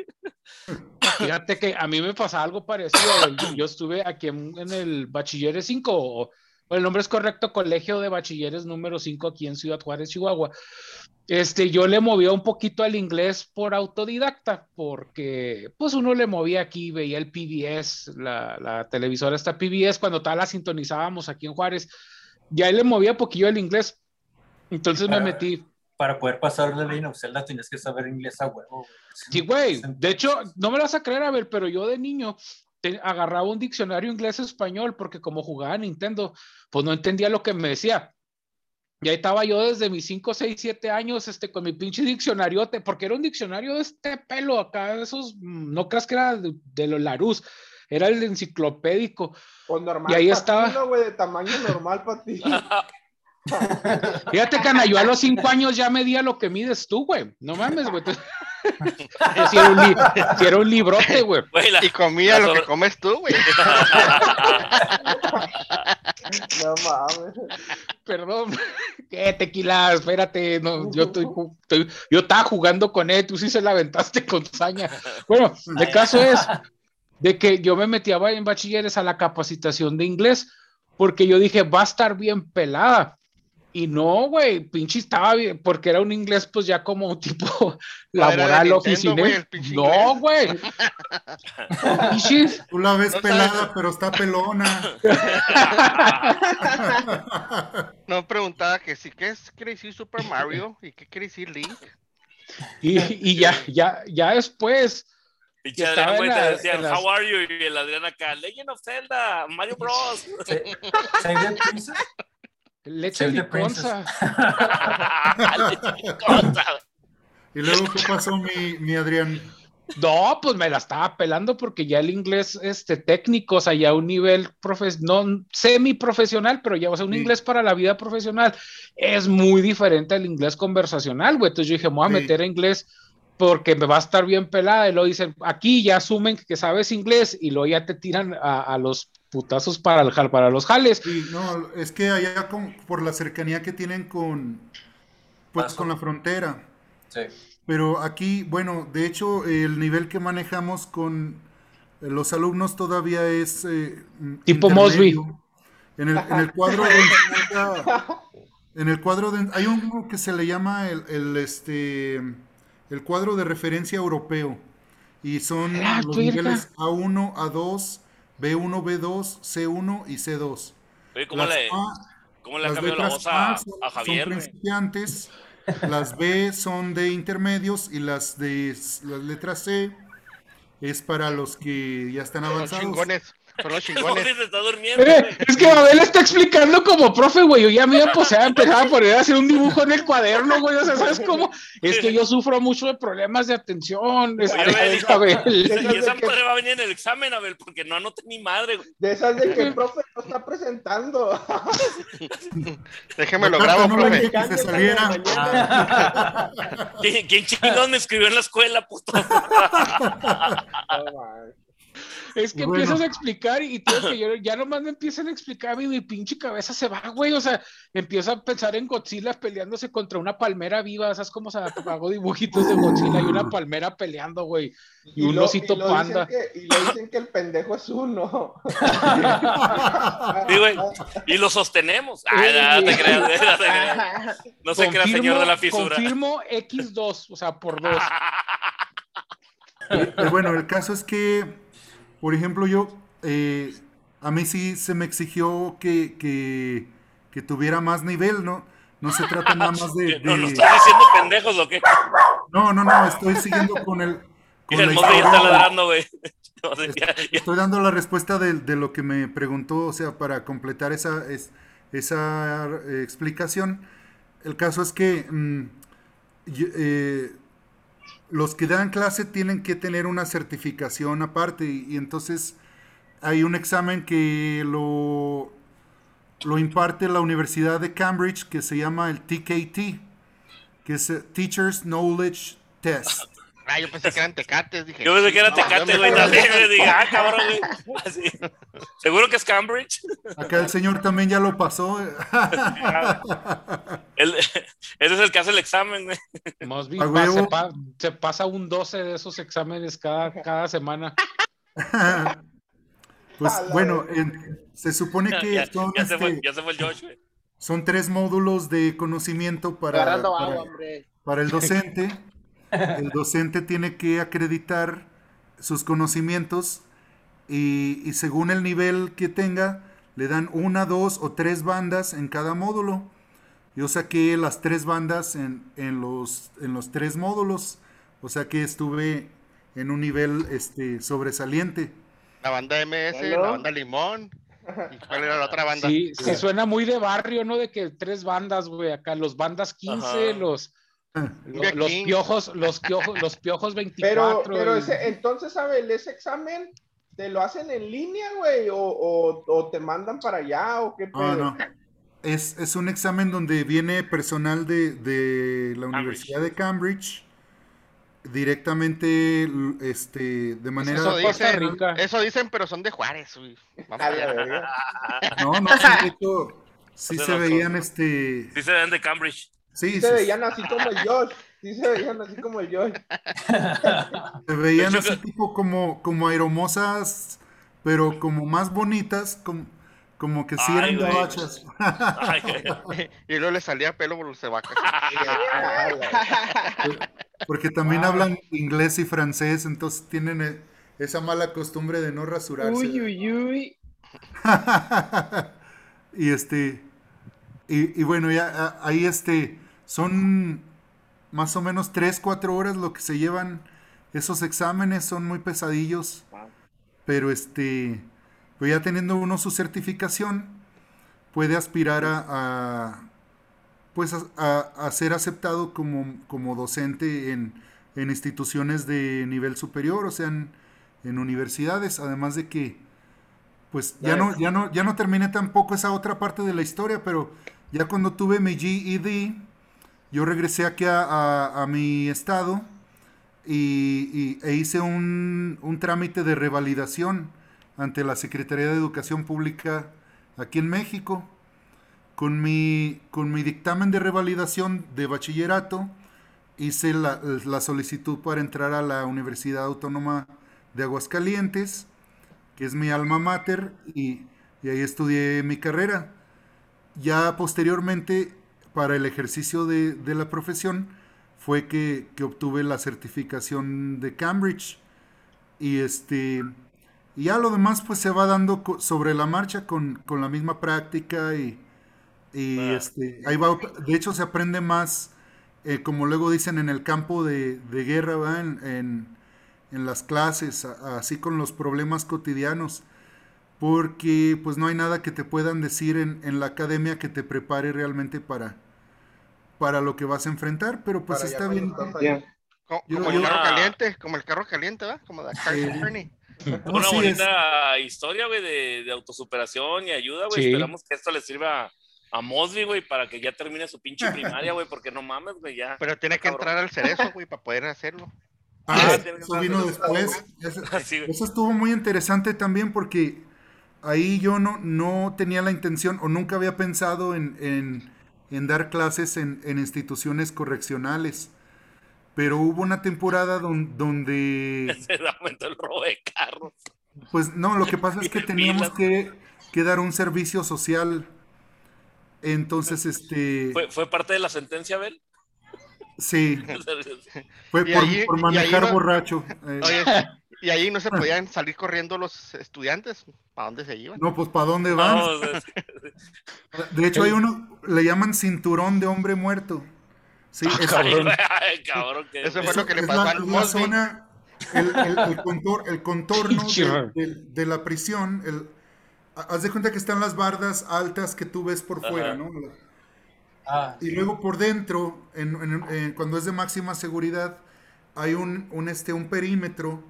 Fíjate que a mí me pasa algo parecido. Yo, yo estuve aquí en, en el Bachilleres 5, o, o el nombre es correcto, Colegio de Bachilleres número 5 aquí en Ciudad Juárez, Chihuahua. Este, yo le movía un poquito al inglés por autodidacta, porque pues uno le movía aquí, veía el PBS, la, la televisora esta PBS, cuando tal la sintonizábamos aquí en Juárez, y ahí le movía poquillo el inglés. Entonces me Ah. metí, Para poder pasar de Legend of Zelda tienes que saber inglés a huevo. Sí, güey. De hecho, no me lo vas a creer, a ver, pero yo de niño te- agarraba un diccionario inglés-español porque como jugaba Nintendo, pues no entendía lo que me decía. Y ahí estaba yo desde mis 5, 6, 7 años este, con mi pinche diccionariote, porque era un diccionario de este pelo acá, de esos, mm, no creas que era de, de los Larus, era el enciclopédico. Pues normal. Y ahí estaba. ti, ¿no, güey? De tamaño normal para ti. Fíjate, Cana, yo a los 5 años ya medía lo que mides tú, güey. No mames, güey. Yo sí era un, era librote, güey. Güey, la- Y comía lo que comes tú, güey. No mames. Perdón, ¿qué tequila? Espérate, no, yo estoy- yo estaba jugando con él, tú sí se la aventaste con saña. Bueno, el caso es de que yo me metía en bachilleres a la capacitación de inglés porque yo dije, va a estar bien pelada. Y no, güey, pinche estaba bien, porque era un inglés pues ya como tipo laboral, oficinero. No, güey. Tú la ves pelada, pero está pelona. No preguntaba que sí, ¿qué es, quiere decir Super Mario? ¿Y qué quiere decir Link? y, y ya, ya, ya después, Pinche Adrián, decían, en las- how are you? Y el Adrián acá, Legend of Zelda, Mario Bros. Princess. Leche the liconza. Y luego, ¿qué pasó, mi, mi Adrián? No, pues me la estaba pelando porque ya el inglés este, técnico, o sea, ya un nivel profes no semi-profesional, pero ya, o sea, un Sí. inglés para la vida profesional es muy diferente al inglés conversacional, güey. Entonces yo dije, me voy a Sí. meter a inglés porque me va a estar bien pelada. Y luego dicen, aquí ya asumen que sabes inglés y luego ya te tiran a, a los putazos para, el, jal- para los jales. Sí, no, es que allá con- por la cercanía que tienen con, pues, Paso. con la frontera. Sí. Pero aquí, bueno, de hecho, el nivel que manejamos con los alumnos todavía es eh, Tipo intermedio. En el, en el cuadro de en el cuadro de, hay uno que se le llama el, el, este el cuadro de referencia europeo y son los tuerca. niveles A1, A2, B1, B2, C1 y C2. Oye, ¿cómo Las le, A- ¿Cómo le Las cambiado la voz a, A son, a son Javier, güey? principiantes, las B son de intermedios y las de las letras C es para los que ya están Son avanzados. chingones. Son los El chingones. Mofis está durmiendo, Eh, es que Babel está explicando como profe, güey. Yo ya me iba a posar a empezar a poner a hacer un dibujo en el cuaderno, güey. O sea, ¿sabes cómo? Es que yo sufro mucho de problemas de atención. Es Oye, Abel. Y Esas esa que- madre va a venir en el examen, Abel, porque no anoté ni madre, güey. De esas de que el profe no está presentando. Déjeme lo grabo, no profe. que se saliera. ¿Quién, quién chingón me escribió en la escuela, puto? Man. Es que Bueno. empiezas a explicar y tío, que yo ya nomás me empiezan a explicar y mi pinche cabeza se va, güey. O sea, empiezo a pensar en Godzilla peleándose contra una palmera viva. ¿Sabes cómo se hago dibujitos de Godzilla y una palmera peleando, güey? Y un lo- osito y panda. Que, y le dicen que el pendejo es uno. Sí, güey. Y lo sostenemos. Ay, no, no te creas, no te creas. No se crea señor de la fisura. Confirmo X2, o sea, por dos. Eh, eh, bueno, el caso es que, por ejemplo, yo, eh, a mí sí se me exigió que, que, que tuviera más nivel, ¿no? No se trata nada más de... ¿No nos estás diciendo pendejos o qué? No, no, no, estoy siguiendo con el... Con el Mofis ya está ladrando, güey. O sea, ya- ya- Estoy dando la respuesta de, de lo que me preguntó, o sea, para completar esa, es- esa eh, explicación. El caso es que mm, yo- eh, los que dan clase tienen que tener una certificación aparte y, entonces hay un examen que lo, lo imparte la Universidad de Cambridge que se llama el TKT, que es eh, Teachers Knowledge Test. Ah, yo pensé que eran tecates. Dije, Yo pensé que era no, Tecate, yo güey. me- También me dije, ah, cabrón, güey. Así. ¿Seguro que es Cambridge? Acá el señor también ya lo pasó. El- ese es el que hace el examen, güey. Mosby se, pa- se pasa un 12 de esos exámenes cada, cada semana. Pues bueno, se supone que Ya, son, ya se fue, este, ya se fue el Josh, güey. son tres módulos de conocimiento para, agua, para el docente. El docente tiene que acreditar sus conocimientos y, y según el nivel que tenga, le dan una, dos o tres bandas en cada módulo. Yo saqué las tres bandas en, en los, en los tres módulos, o sea que estuve en un nivel este, sobresaliente. La banda MS, ¿Aló? la banda Limón. ¿Y cuál era la otra banda? Sí, sí suena muy de barrio, ¿no? De que tres bandas, güey, acá los bandas 15, Ajá. los, Los, piojos, los piojos, los piojos Pero, 24. pero ese, entonces, Abel, ese examen te lo hacen en línea, güey, o, o, o te mandan para allá, o qué pedo. Ah, no. Es, es un examen donde viene personal de, de la Universidad de Cambridge directamente este, de manera... Eso dicen, Rica. eso dicen, pero son de Juárez. güey. Vamos. No, no, sí, de hecho, sí O sea, se veían sí, Sí se ven de Cambridge. Sí, Sí sí, se veían así como el Josh. Sí se veían así como el Josh. se veían así tipo como, como aeromosas, pero como más bonitas, como, como que sí Ay, eran gabachas. Y luego le salía pelo por los vacas. Ah, la- Porque también Wow. hablan inglés y francés, entonces tienen eh, esa mala costumbre de no rasurarse. Uy, uy, uy. y este y, y bueno ya ahí este son más o menos 3, 4 horas lo que se llevan esos exámenes son muy pesadillos. Pero este pues ya teniendo uno su certificación puede aspirar a, a, pues a, a- a ser aceptado como, como docente en, en instituciones de nivel superior o sea en, en universidades además de que pues ya no, ya no, ya no terminé tampoco esa otra parte de la historia, pero ya cuando tuve mi GED, yo regresé aquí a, a- mi estado y, y- e hice un, un trámite de revalidación ante la Secretaría de Educación Pública aquí en México. Con mi, con mi dictamen de revalidación de bachillerato, hice la, la solicitud para entrar a la Universidad Autónoma de Aguascalientes que es mi alma mater, y, y ahí estudié mi carrera. Ya posteriormente, para el ejercicio de, de la profesión, fue que, que obtuve la certificación de Cambridge. Y este y ya lo demás pues se va dando sobre la marcha con, con la misma práctica y, Y Ah. este, ahí va, de hecho se aprende más, eh, como luego dicen, en el campo de, de guerra. En, en- en las clases, a- así con los problemas cotidianos, porque pues no hay nada que te puedan decir en, en la academia que te prepare realmente para, para lo que vas a enfrentar, pero pues Para está bien. Yo- Como yo- el carro Ah. caliente, como el carro caliente, ¿verdad? Como de Car Sí. Journey. No, Una sí, es- bonita historia, güey, de, de autosuperación y ayuda, güey. Sí. Esperamos que esto le sirva a Mosby, güey, para que ya termine su pinche primaria, güey, porque no mames, güey, ya. Pero tiene que Cabrón. entrar al cerezo, güey, para poder hacerlo. Ah, Ah, eso vino eso. después. Eso, eso estuvo muy interesante también porque ahí yo no, no tenía la intención o nunca había pensado en, en- en dar clases en, en instituciones correccionales. Pero hubo una temporada don- donde, Se da el robo de carros. pues no, lo que pasa es que teníamos que, que dar un servicio social. Entonces, este, ¿Fue, fue parte de la sentencia, Bel? sí, fue por, ahí- por manejar borracho. eh. Oye, y ahí no se podían salir corriendo los estudiantes. ¿Para dónde se iban? No, pues ¿para dónde van? Vamos, es- De hecho, hay uno, le llaman cinturón de hombre muerto. Sí, es, Ay, güey, ay, cabrón, que Eso fue eso lo que le es pasó la, al es la zona, el, el- el contor- el contorno de, raro. de- de la prisión. El, haz de cuenta que están las bardas altas que tú ves por fuera, Ajá. ¿no? Ah, Y luego por dentro, en- en- en- cuando es de máxima seguridad, hay un, un, este, un perímetro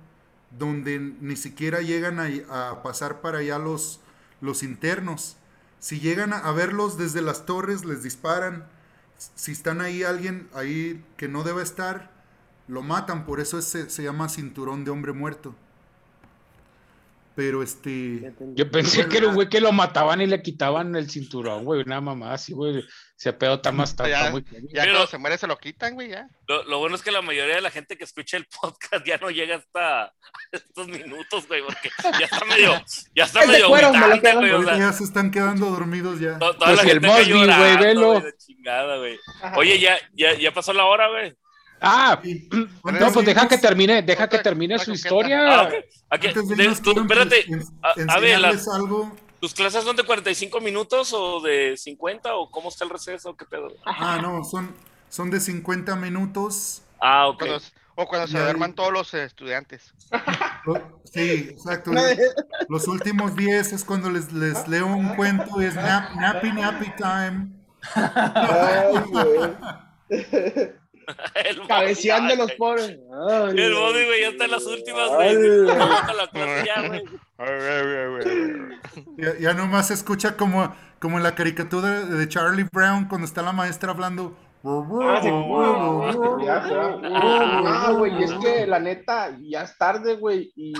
donde ni siquiera llegan a, pasar para allá los, los internos. Si llegan a, verlos desde las torres, les disparan. Si están ahí alguien ahí que no debe estar, lo matan. Por eso es- se, se llama cinturón de hombre muerto. Pero este... Yo pensé que era un güey que lo mataban y le quitaban el cinturón, güey, una mamá así, güey. Ese pedo está más está, Ya, muy Ya Pero- cuando se muere se lo quitan, güey, ya. Lo, lo bueno es que la mayoría de la gente que escucha el podcast ya no llega hasta estos minutos, güey, porque ya está medio, ya está medio me güey, o sea, ya se están quedando dormidos ya. to- toda Pues la si el gente acá Mosby, güey, llorando, velo. güey, de chingada, güey. Oye, ya, ya, ya pasó la hora, güey. Ah, Sí. no, pues de deja que termine, deja que termine su historia. Ah, ok. Aquí, Antes de de- irnos, tú- quiero espérate, a- a ver, la- enseñarles algo. ¿tus clases son de 45 minutos o de 50 o cómo está el receso? ¿Qué pedo? Ah, no, son, son de 50 minutos. Ah, ok. Cuando- o cuando se duerman y- todos los estudiantes. Sí, exacto. Los últimos 10 es cuando les, les leo un cuento, es nap, nappy nappy time. Ay, Cabeceando los pobres. Ay, El Mosby, güey. ya está en las últimas, güey. ya, nomás se escucha como, como en la caricatura de Charlie Brown cuando está la maestra hablando. Va. Ah, güey, es que la neta, ya es tarde, güey, y, y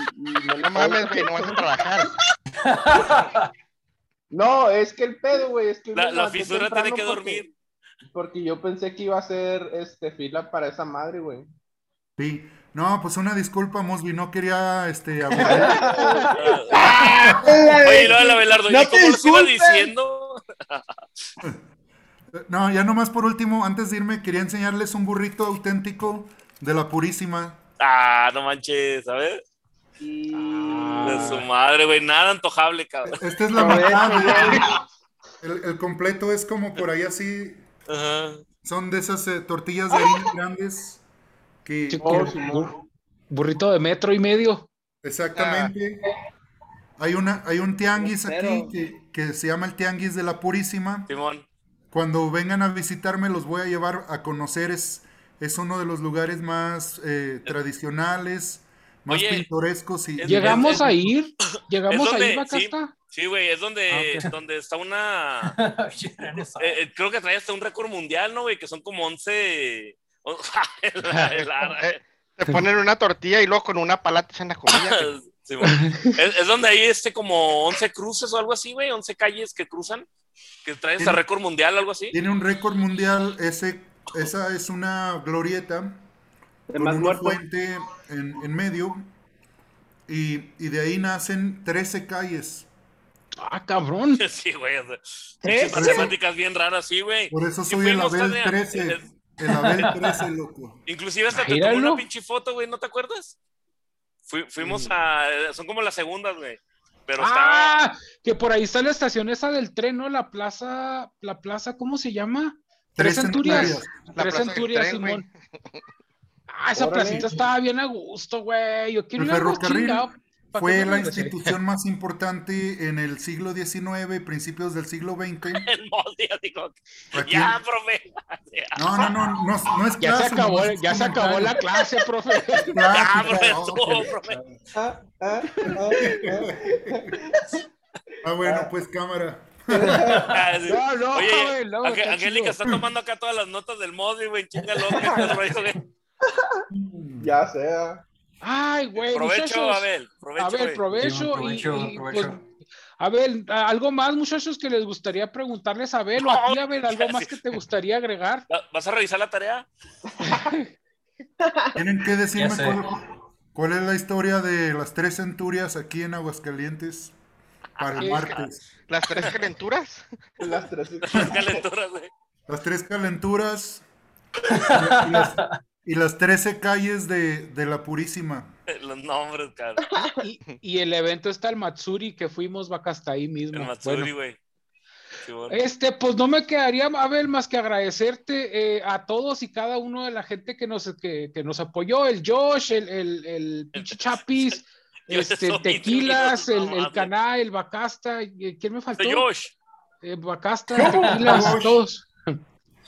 No mames, güey, no vas a trabajar. No, es que el pedo, güey, es que La, fisura tiene que porque- dormir. Porque yo pensé que iba a ser este fila para esa madre, güey. Sí. No, pues una disculpa, Mosby, no quería este aburrir. Oye, no, la Belardo, No ¿y cómo te les iba diciendo? No, ya nomás por último, antes de irme, quería enseñarles un burrito auténtico de la Purísima. Ah, no manches, ¿sabes? Y... De su madre, güey, nada antojable, cabrón. Esta es la mitad, güey. El, el completo es como por ahí así. Ajá. Son de esas eh, tortillas de harina grandes que, Oh, bur- burrito de metro y medio. exactamente. Hay una, hay un tianguis aquí que, que se llama el tianguis de la Purísima. Simón. Cuando vengan a visitarme los voy a llevar a conocer. Es, es uno de los lugares más eh, tradicionales, más Oye, pintorescos y Llegamos a ir, llegamos a ir, donde- sí. Sí, güey, es donde, Ah, donde está una. Eh, eh, creo que trae hasta un récord mundial, ¿no, güey? Que son como 11. o- la- la- Te ponen una tortilla y luego con una pala te echan la comida. es, es donde hay este como 11 cruces o algo así, güey, 11 calles que cruzan, que traen hasta récord mundial o algo así. tiene un récord mundial. Ese, esa es una glorieta De con más una fuente en, en medio. Y, y de ahí nacen 13 calles. Ah, cabrón. Sí, güey. ¿Eh? matemáticas bien raras, sí, güey. Por eso Sí soy el Abel Tania. 13. Es- El Abel 13, loco. Inclusive hasta te tomé una pinche foto, güey, ¿no te acuerdas? Fui- fuimos a... Son como las segundas, güey. Pero estaba. Ah, que por ahí está la estación esa del tren, ¿no? La plaza, la plaza, ¿cómo se llama? Tres Tres Centurias. Tres Centurias. Simón. Ah, esa Órale. placita estaba bien a gusto, güey. Yo quiero El ir a ferrocarril ¿Para Fue la institución más importante en el siglo XIX y principios del siglo XX. El digo, ya, profe. No, no, no, no, es- no es Ya se clase, acabó, nomás es ya se acabó la clase, profe. Ya, profe, no, estuvo, que- profe. Ah, ah, ah, Ah, bueno, pues cámara. Ah. No, no, Oye, güey, no, Ange- está Angélica chido. está tomando acá todas las notas del Mosby, güey. Chinga loca, este rollo, güey. ah. Ya sea. Ay, güey, Provecho, muchachos. Abel. Provecho, a ver, güey. provecho. Y- provecho, y, provecho. pues, a ver, a- algo más, muchachos, que les gustaría preguntarles a Abel o a ti, Abel, algo más que te gustaría agregar. ¿Va- ¿Vas a revisar la tarea? Tienen que decirme cuál, cuál es la historia de las tres centurias aquí en Aguascalientes para el Eh, martes. Las tres calenturas. Las tres. Las calenturas, güey. Las tres calenturas las, y las trece calles de, de la Purísima. Los nombres, cabrón. Y, y el evento está el Matsuri, que fuimos vaca hasta ahí mismo. El Matsuri, güey. Bueno. Este, pues no me quedaría, Abel, más que agradecerte eh, a todos y cada uno de la gente que nos, que, que nos apoyó, el Josh, el, el, el pinche Chapis, este, el Tequilas, el, el. Caná, el Bacasta, ¿quién me faltó? Soy Josh. Eh, Bacasta, Tequilas, todos.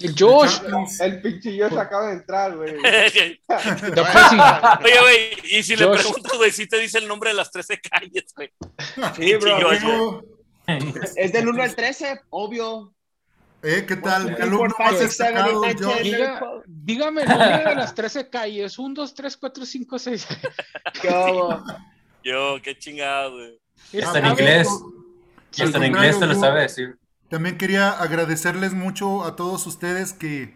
El Josh, El pinchillo se acaba de entrar, güey. Oye, sí. güey, y si le Josh. preguntas, güey, si te dice el nombre de las 13 calles, güey. Sí, bro. Josh, luego, Es del 1 al 13, obvio. eh, ¿Qué tal? ¿Qué alumno más destacado? Yo- Diga- dígame el nombre de las 13 calles. 1, 2, 3, 4, 5, 6. ¿Qué hubo? Yo, qué chingado, güey. Hasta en inglés. Hasta en inglés te lo sabe decir. También quería agradecerles mucho a todos ustedes que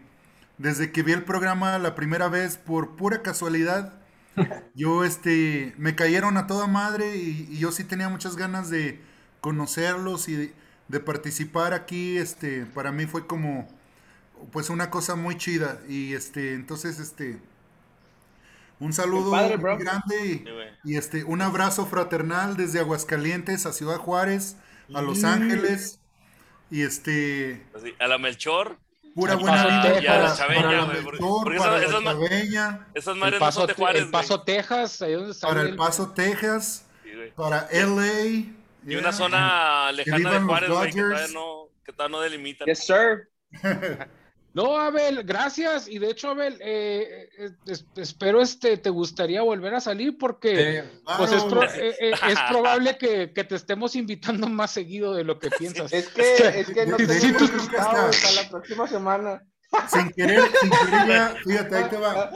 desde que vi el programa la primera vez, por pura casualidad, yo este me cayeron a toda madre y, y yo sí tenía muchas ganas de conocerlos y de, de participar aquí. Este, para mí fue como pues una cosa muy chida. Y este, entonces, este, un saludo padre, muy bro. grande y, Sí, y, este, un abrazo fraternal desde Aguascalientes a Ciudad Juárez, a Los Ángeles. Y este, Así, a la Melchor, pura buena Paso, vida. Y a la para, Chaveña, para la güey, porque- Melchor, porque para esas- la esas ma- Chaveña, esas El madres no paso, son de Juárez, el paso Texas, ahí donde está para el el- Paso, Texas. Sí, para LA. Y yeah. una zona lejana de Juárez, güey, que todavía no, que todavía no delimitan. Yes, sir. No, Abel, gracias. Y de hecho, Abel, eh, eh, es- espero este te gustaría volver a salir porque Sí. pues es, pro- Claro. eh, eh, es probable que, que te estemos invitando más seguido de lo que piensas. Es que, es que no Sí, tengo tú- hasta la próxima semana. Sin querer, sin querer ya, fíjate, ahí te va.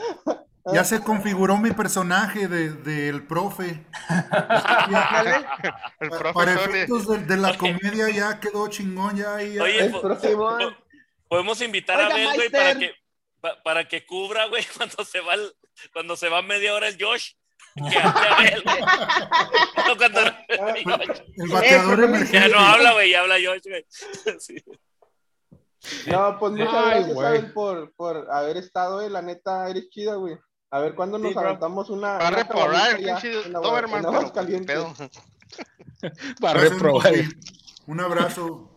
Ya se configuró mi personaje de, del profe. El Para profesor. de- efectos de, de la comedia ya quedó chingón, ya, ahí ya. Oye, El po- podemos invitar a Abel, güey, para que, pa- para que cubra, güey, cuando se va el- cuando se va media hora el Josh. Que hable Abel, güey. No, cuando- el bateador emergente. ya no habla, güey, ya habla Josh, güey. Sí. No, pues muchas Ay, gracias, güey. Abel, por, por haber estado, eh. La neta, eres chida, güey. A ver cuándo nos Sí, bro. aventamos una. Va a reprobar Doberman, pero pedo. Para Gracias, reprobar. Un abrazo.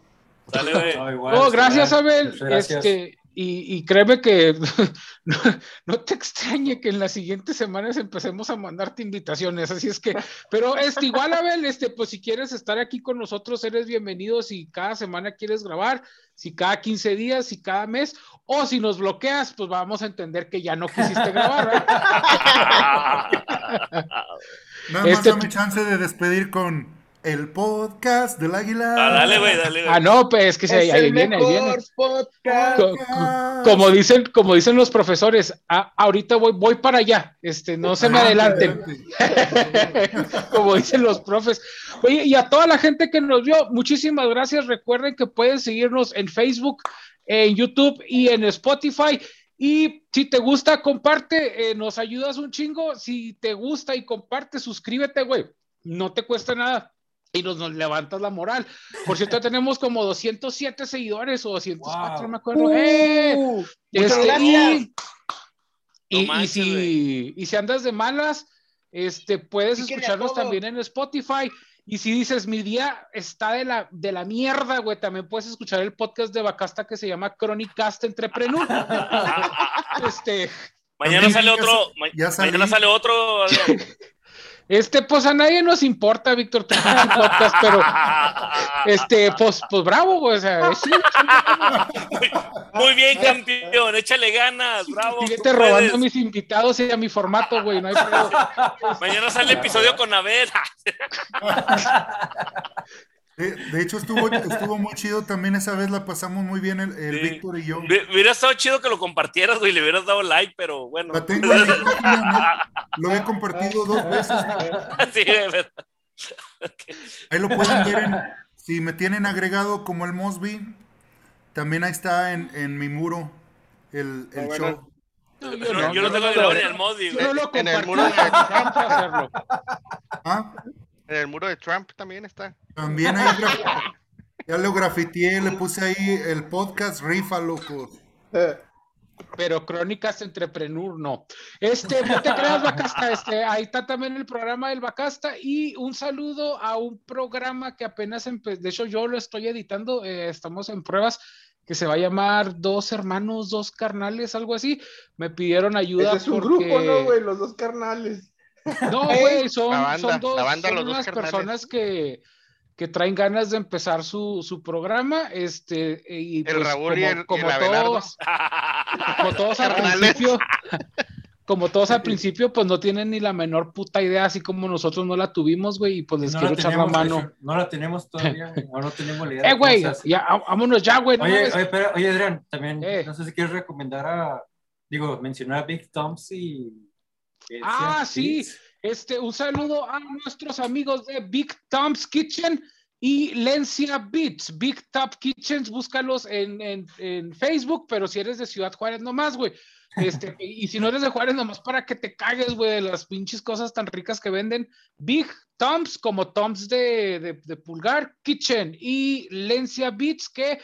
Dale, güey. No, igual, No, gracias. Abel. Gracias. Este, y, y créeme que no, no te extrañe que en las siguientes semanas empecemos a mandarte invitaciones. Así es que, pero este, igual, Abel, este, pues si quieres estar aquí con nosotros, eres bienvenido. Si cada semana quieres grabar, si cada 15 días, si cada mes, o si nos bloqueas, pues vamos a entender que ya no quisiste grabar. ¿verdad? Nada Este- más dame chance de despedir con el podcast del águila. Ah, dale, güey, dale, güey. Ah, no, pues es que sí, ahí, Es ahí el viene, ahí viene. mejor podcast. Co- co- como dicen, como dicen los profesores, "Ah, ahorita voy, voy para allá, este, no se me adelanten, como dicen los profes. Oye, y a toda la gente que nos vio, muchísimas gracias. Recuerden que pueden seguirnos en Facebook, en YouTube y en Spotify. Y si te gusta, comparte, eh, nos ayudas un chingo. Si te gusta y comparte, suscríbete, güey. No te cuesta nada. Y nos, nos levantas la moral. Por cierto, tenemos como 207 seguidores o 204, Wow. no me acuerdo. ¡Eh! Uh, Este, muchas gracias. y, No y manches, si, y si andas de malas, este, puedes a escucharnos también en Spotify Y si dices, mi día está de la, de la mierda, güey, también puedes escuchar el podcast de Bacasta que se llama Chronicast Entrepreneur. este, Mañana sale otro. ma- mañana sale otro. Este, pues a nadie nos importa, Víctor, podcast, pero este, pues, pues bravo, güey, o sea, es- Muy bien, campeón. Échale ganas. Bravo. síguete robando a mis invitados y a mi formato, güey, no hay pedo. Mañana sale episodio con Abel. De, de hecho, estuvo, estuvo muy chido. También esa vez la pasamos muy bien el, el Sí. Víctor y yo. Hubi- Hubiera estado chido que lo compartieras, güey. Le hubieras dado like, pero bueno. La tengo en mi página, ¿no? Lo he compartido dos veces. Sí, de verdad. Ahí lo pueden ver en, si me tienen agregado como el Mosby, también ahí está en, en mi muro el, el Ah, bueno. show. No, Yo no, yo no tengo lo- agregado ni el Modi, yo güey. no lo En el compartí, muro de-. Ah, En el muro de Trump también está. también graf- ya lo grafiteé, le puse ahí el podcast Rifa, locos. Eh, Pero Crónicas Entrepreneur no. Este, no te creas, Bacasta, este, ahí está también el programa del Bacasta y un saludo a un programa que apenas empezó, de hecho yo lo estoy editando, eh, estamos en pruebas, que se va a llamar Dos Hermanos, Dos Carnales, algo así. Me pidieron ayuda Ese es un porque... grupo, ¿no, güey? Los dos carnales. No, güey, son, La banda, son dos, la banda, son los dos unas carnales. personas que, que traen ganas de empezar su, su programa, este, y El pues, Raúl y como, el- y como el Abelardo. todos, como todos al principio, como todos al principio, pues no tienen ni la menor puta idea, así como nosotros no la tuvimos, güey, y pues les No quiero la, echar la mano. no la tenemos todavía, o no tenemos la idea. de Eh, güey, ya, vámonos ya, güey. no Oye, mames. oye, espera, oye, Adrián, también, Eh. no sé si quieres recomendar a, digo, mencionar a Big Toms y... Ah, sí. Este, un saludo a nuestros amigos de Big Tom's Kitchen y Lencia Beats. Big Top Kitchens, búscalos en, en, en Facebook, pero si eres de Ciudad Juárez nomás, güey. Este, y si no eres de Juárez nomás para que te cagues, güey, de las pinches cosas tan ricas que venden. Big Tom's, como Tom's de, de, de pulgar, Kitchen y Lencia Beats, que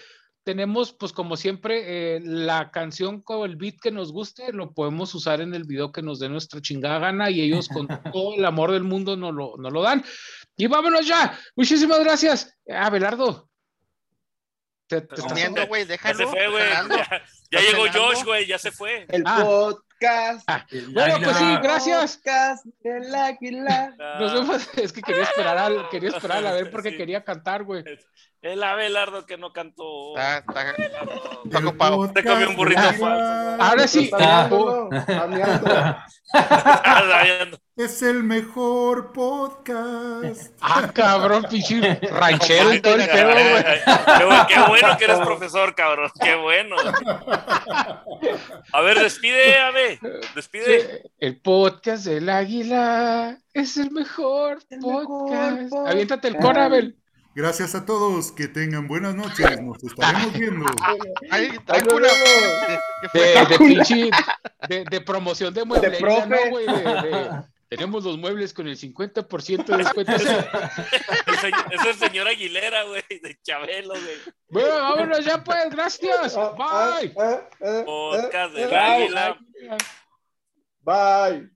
tenemos, pues como siempre, eh, la canción con el beat que nos guste, lo podemos usar en el video que nos dé nuestra chingada gana y ellos con todo el amor del mundo nos lo, nos lo dan. Y vámonos ya. Muchísimas gracias. Abelardo. Te- te estás- Comiendo, güey, Ya déjalo. se fue, güey. Ya, ya ¿Estás llegó? Josh, güey. Ya se fue. El Ah. podcast. El Bueno, águila. pues sí, gracias. Podcast del águila. Nos vemos. Es que quería esperar al, quería esperar a ver porque Sí. quería cantar, güey. El Abelardo que no cantó. Está, está, está ocupado. Te comió un burrito falso. Ahora sí. Ah. Es el mejor podcast. Ah, cabrón, pinche ranchero y todo el pedo, güey. Qué, bu- qué bueno que eres profesor, cabrón. Qué bueno. A ver, despide, Ave. Despide. El podcast del águila es el mejor El mejor podcast. podcast. Aviéntate el corabel. Gracias a todos. Que tengan buenas noches. Nos estaremos viendo. Ay, una. vemos. ¿Qué fue? De, de pinche, de, de promoción de mueblería, profe. ¿no, güey? De- de- tenemos los muebles con el 50% de descuento. Señor- es el señor Aguilera, güey, de Chabelo, güey. Bueno, vámonos ya, pues. Gracias. Ah, ah, Bye. ah, Podcast del Águila. Bye.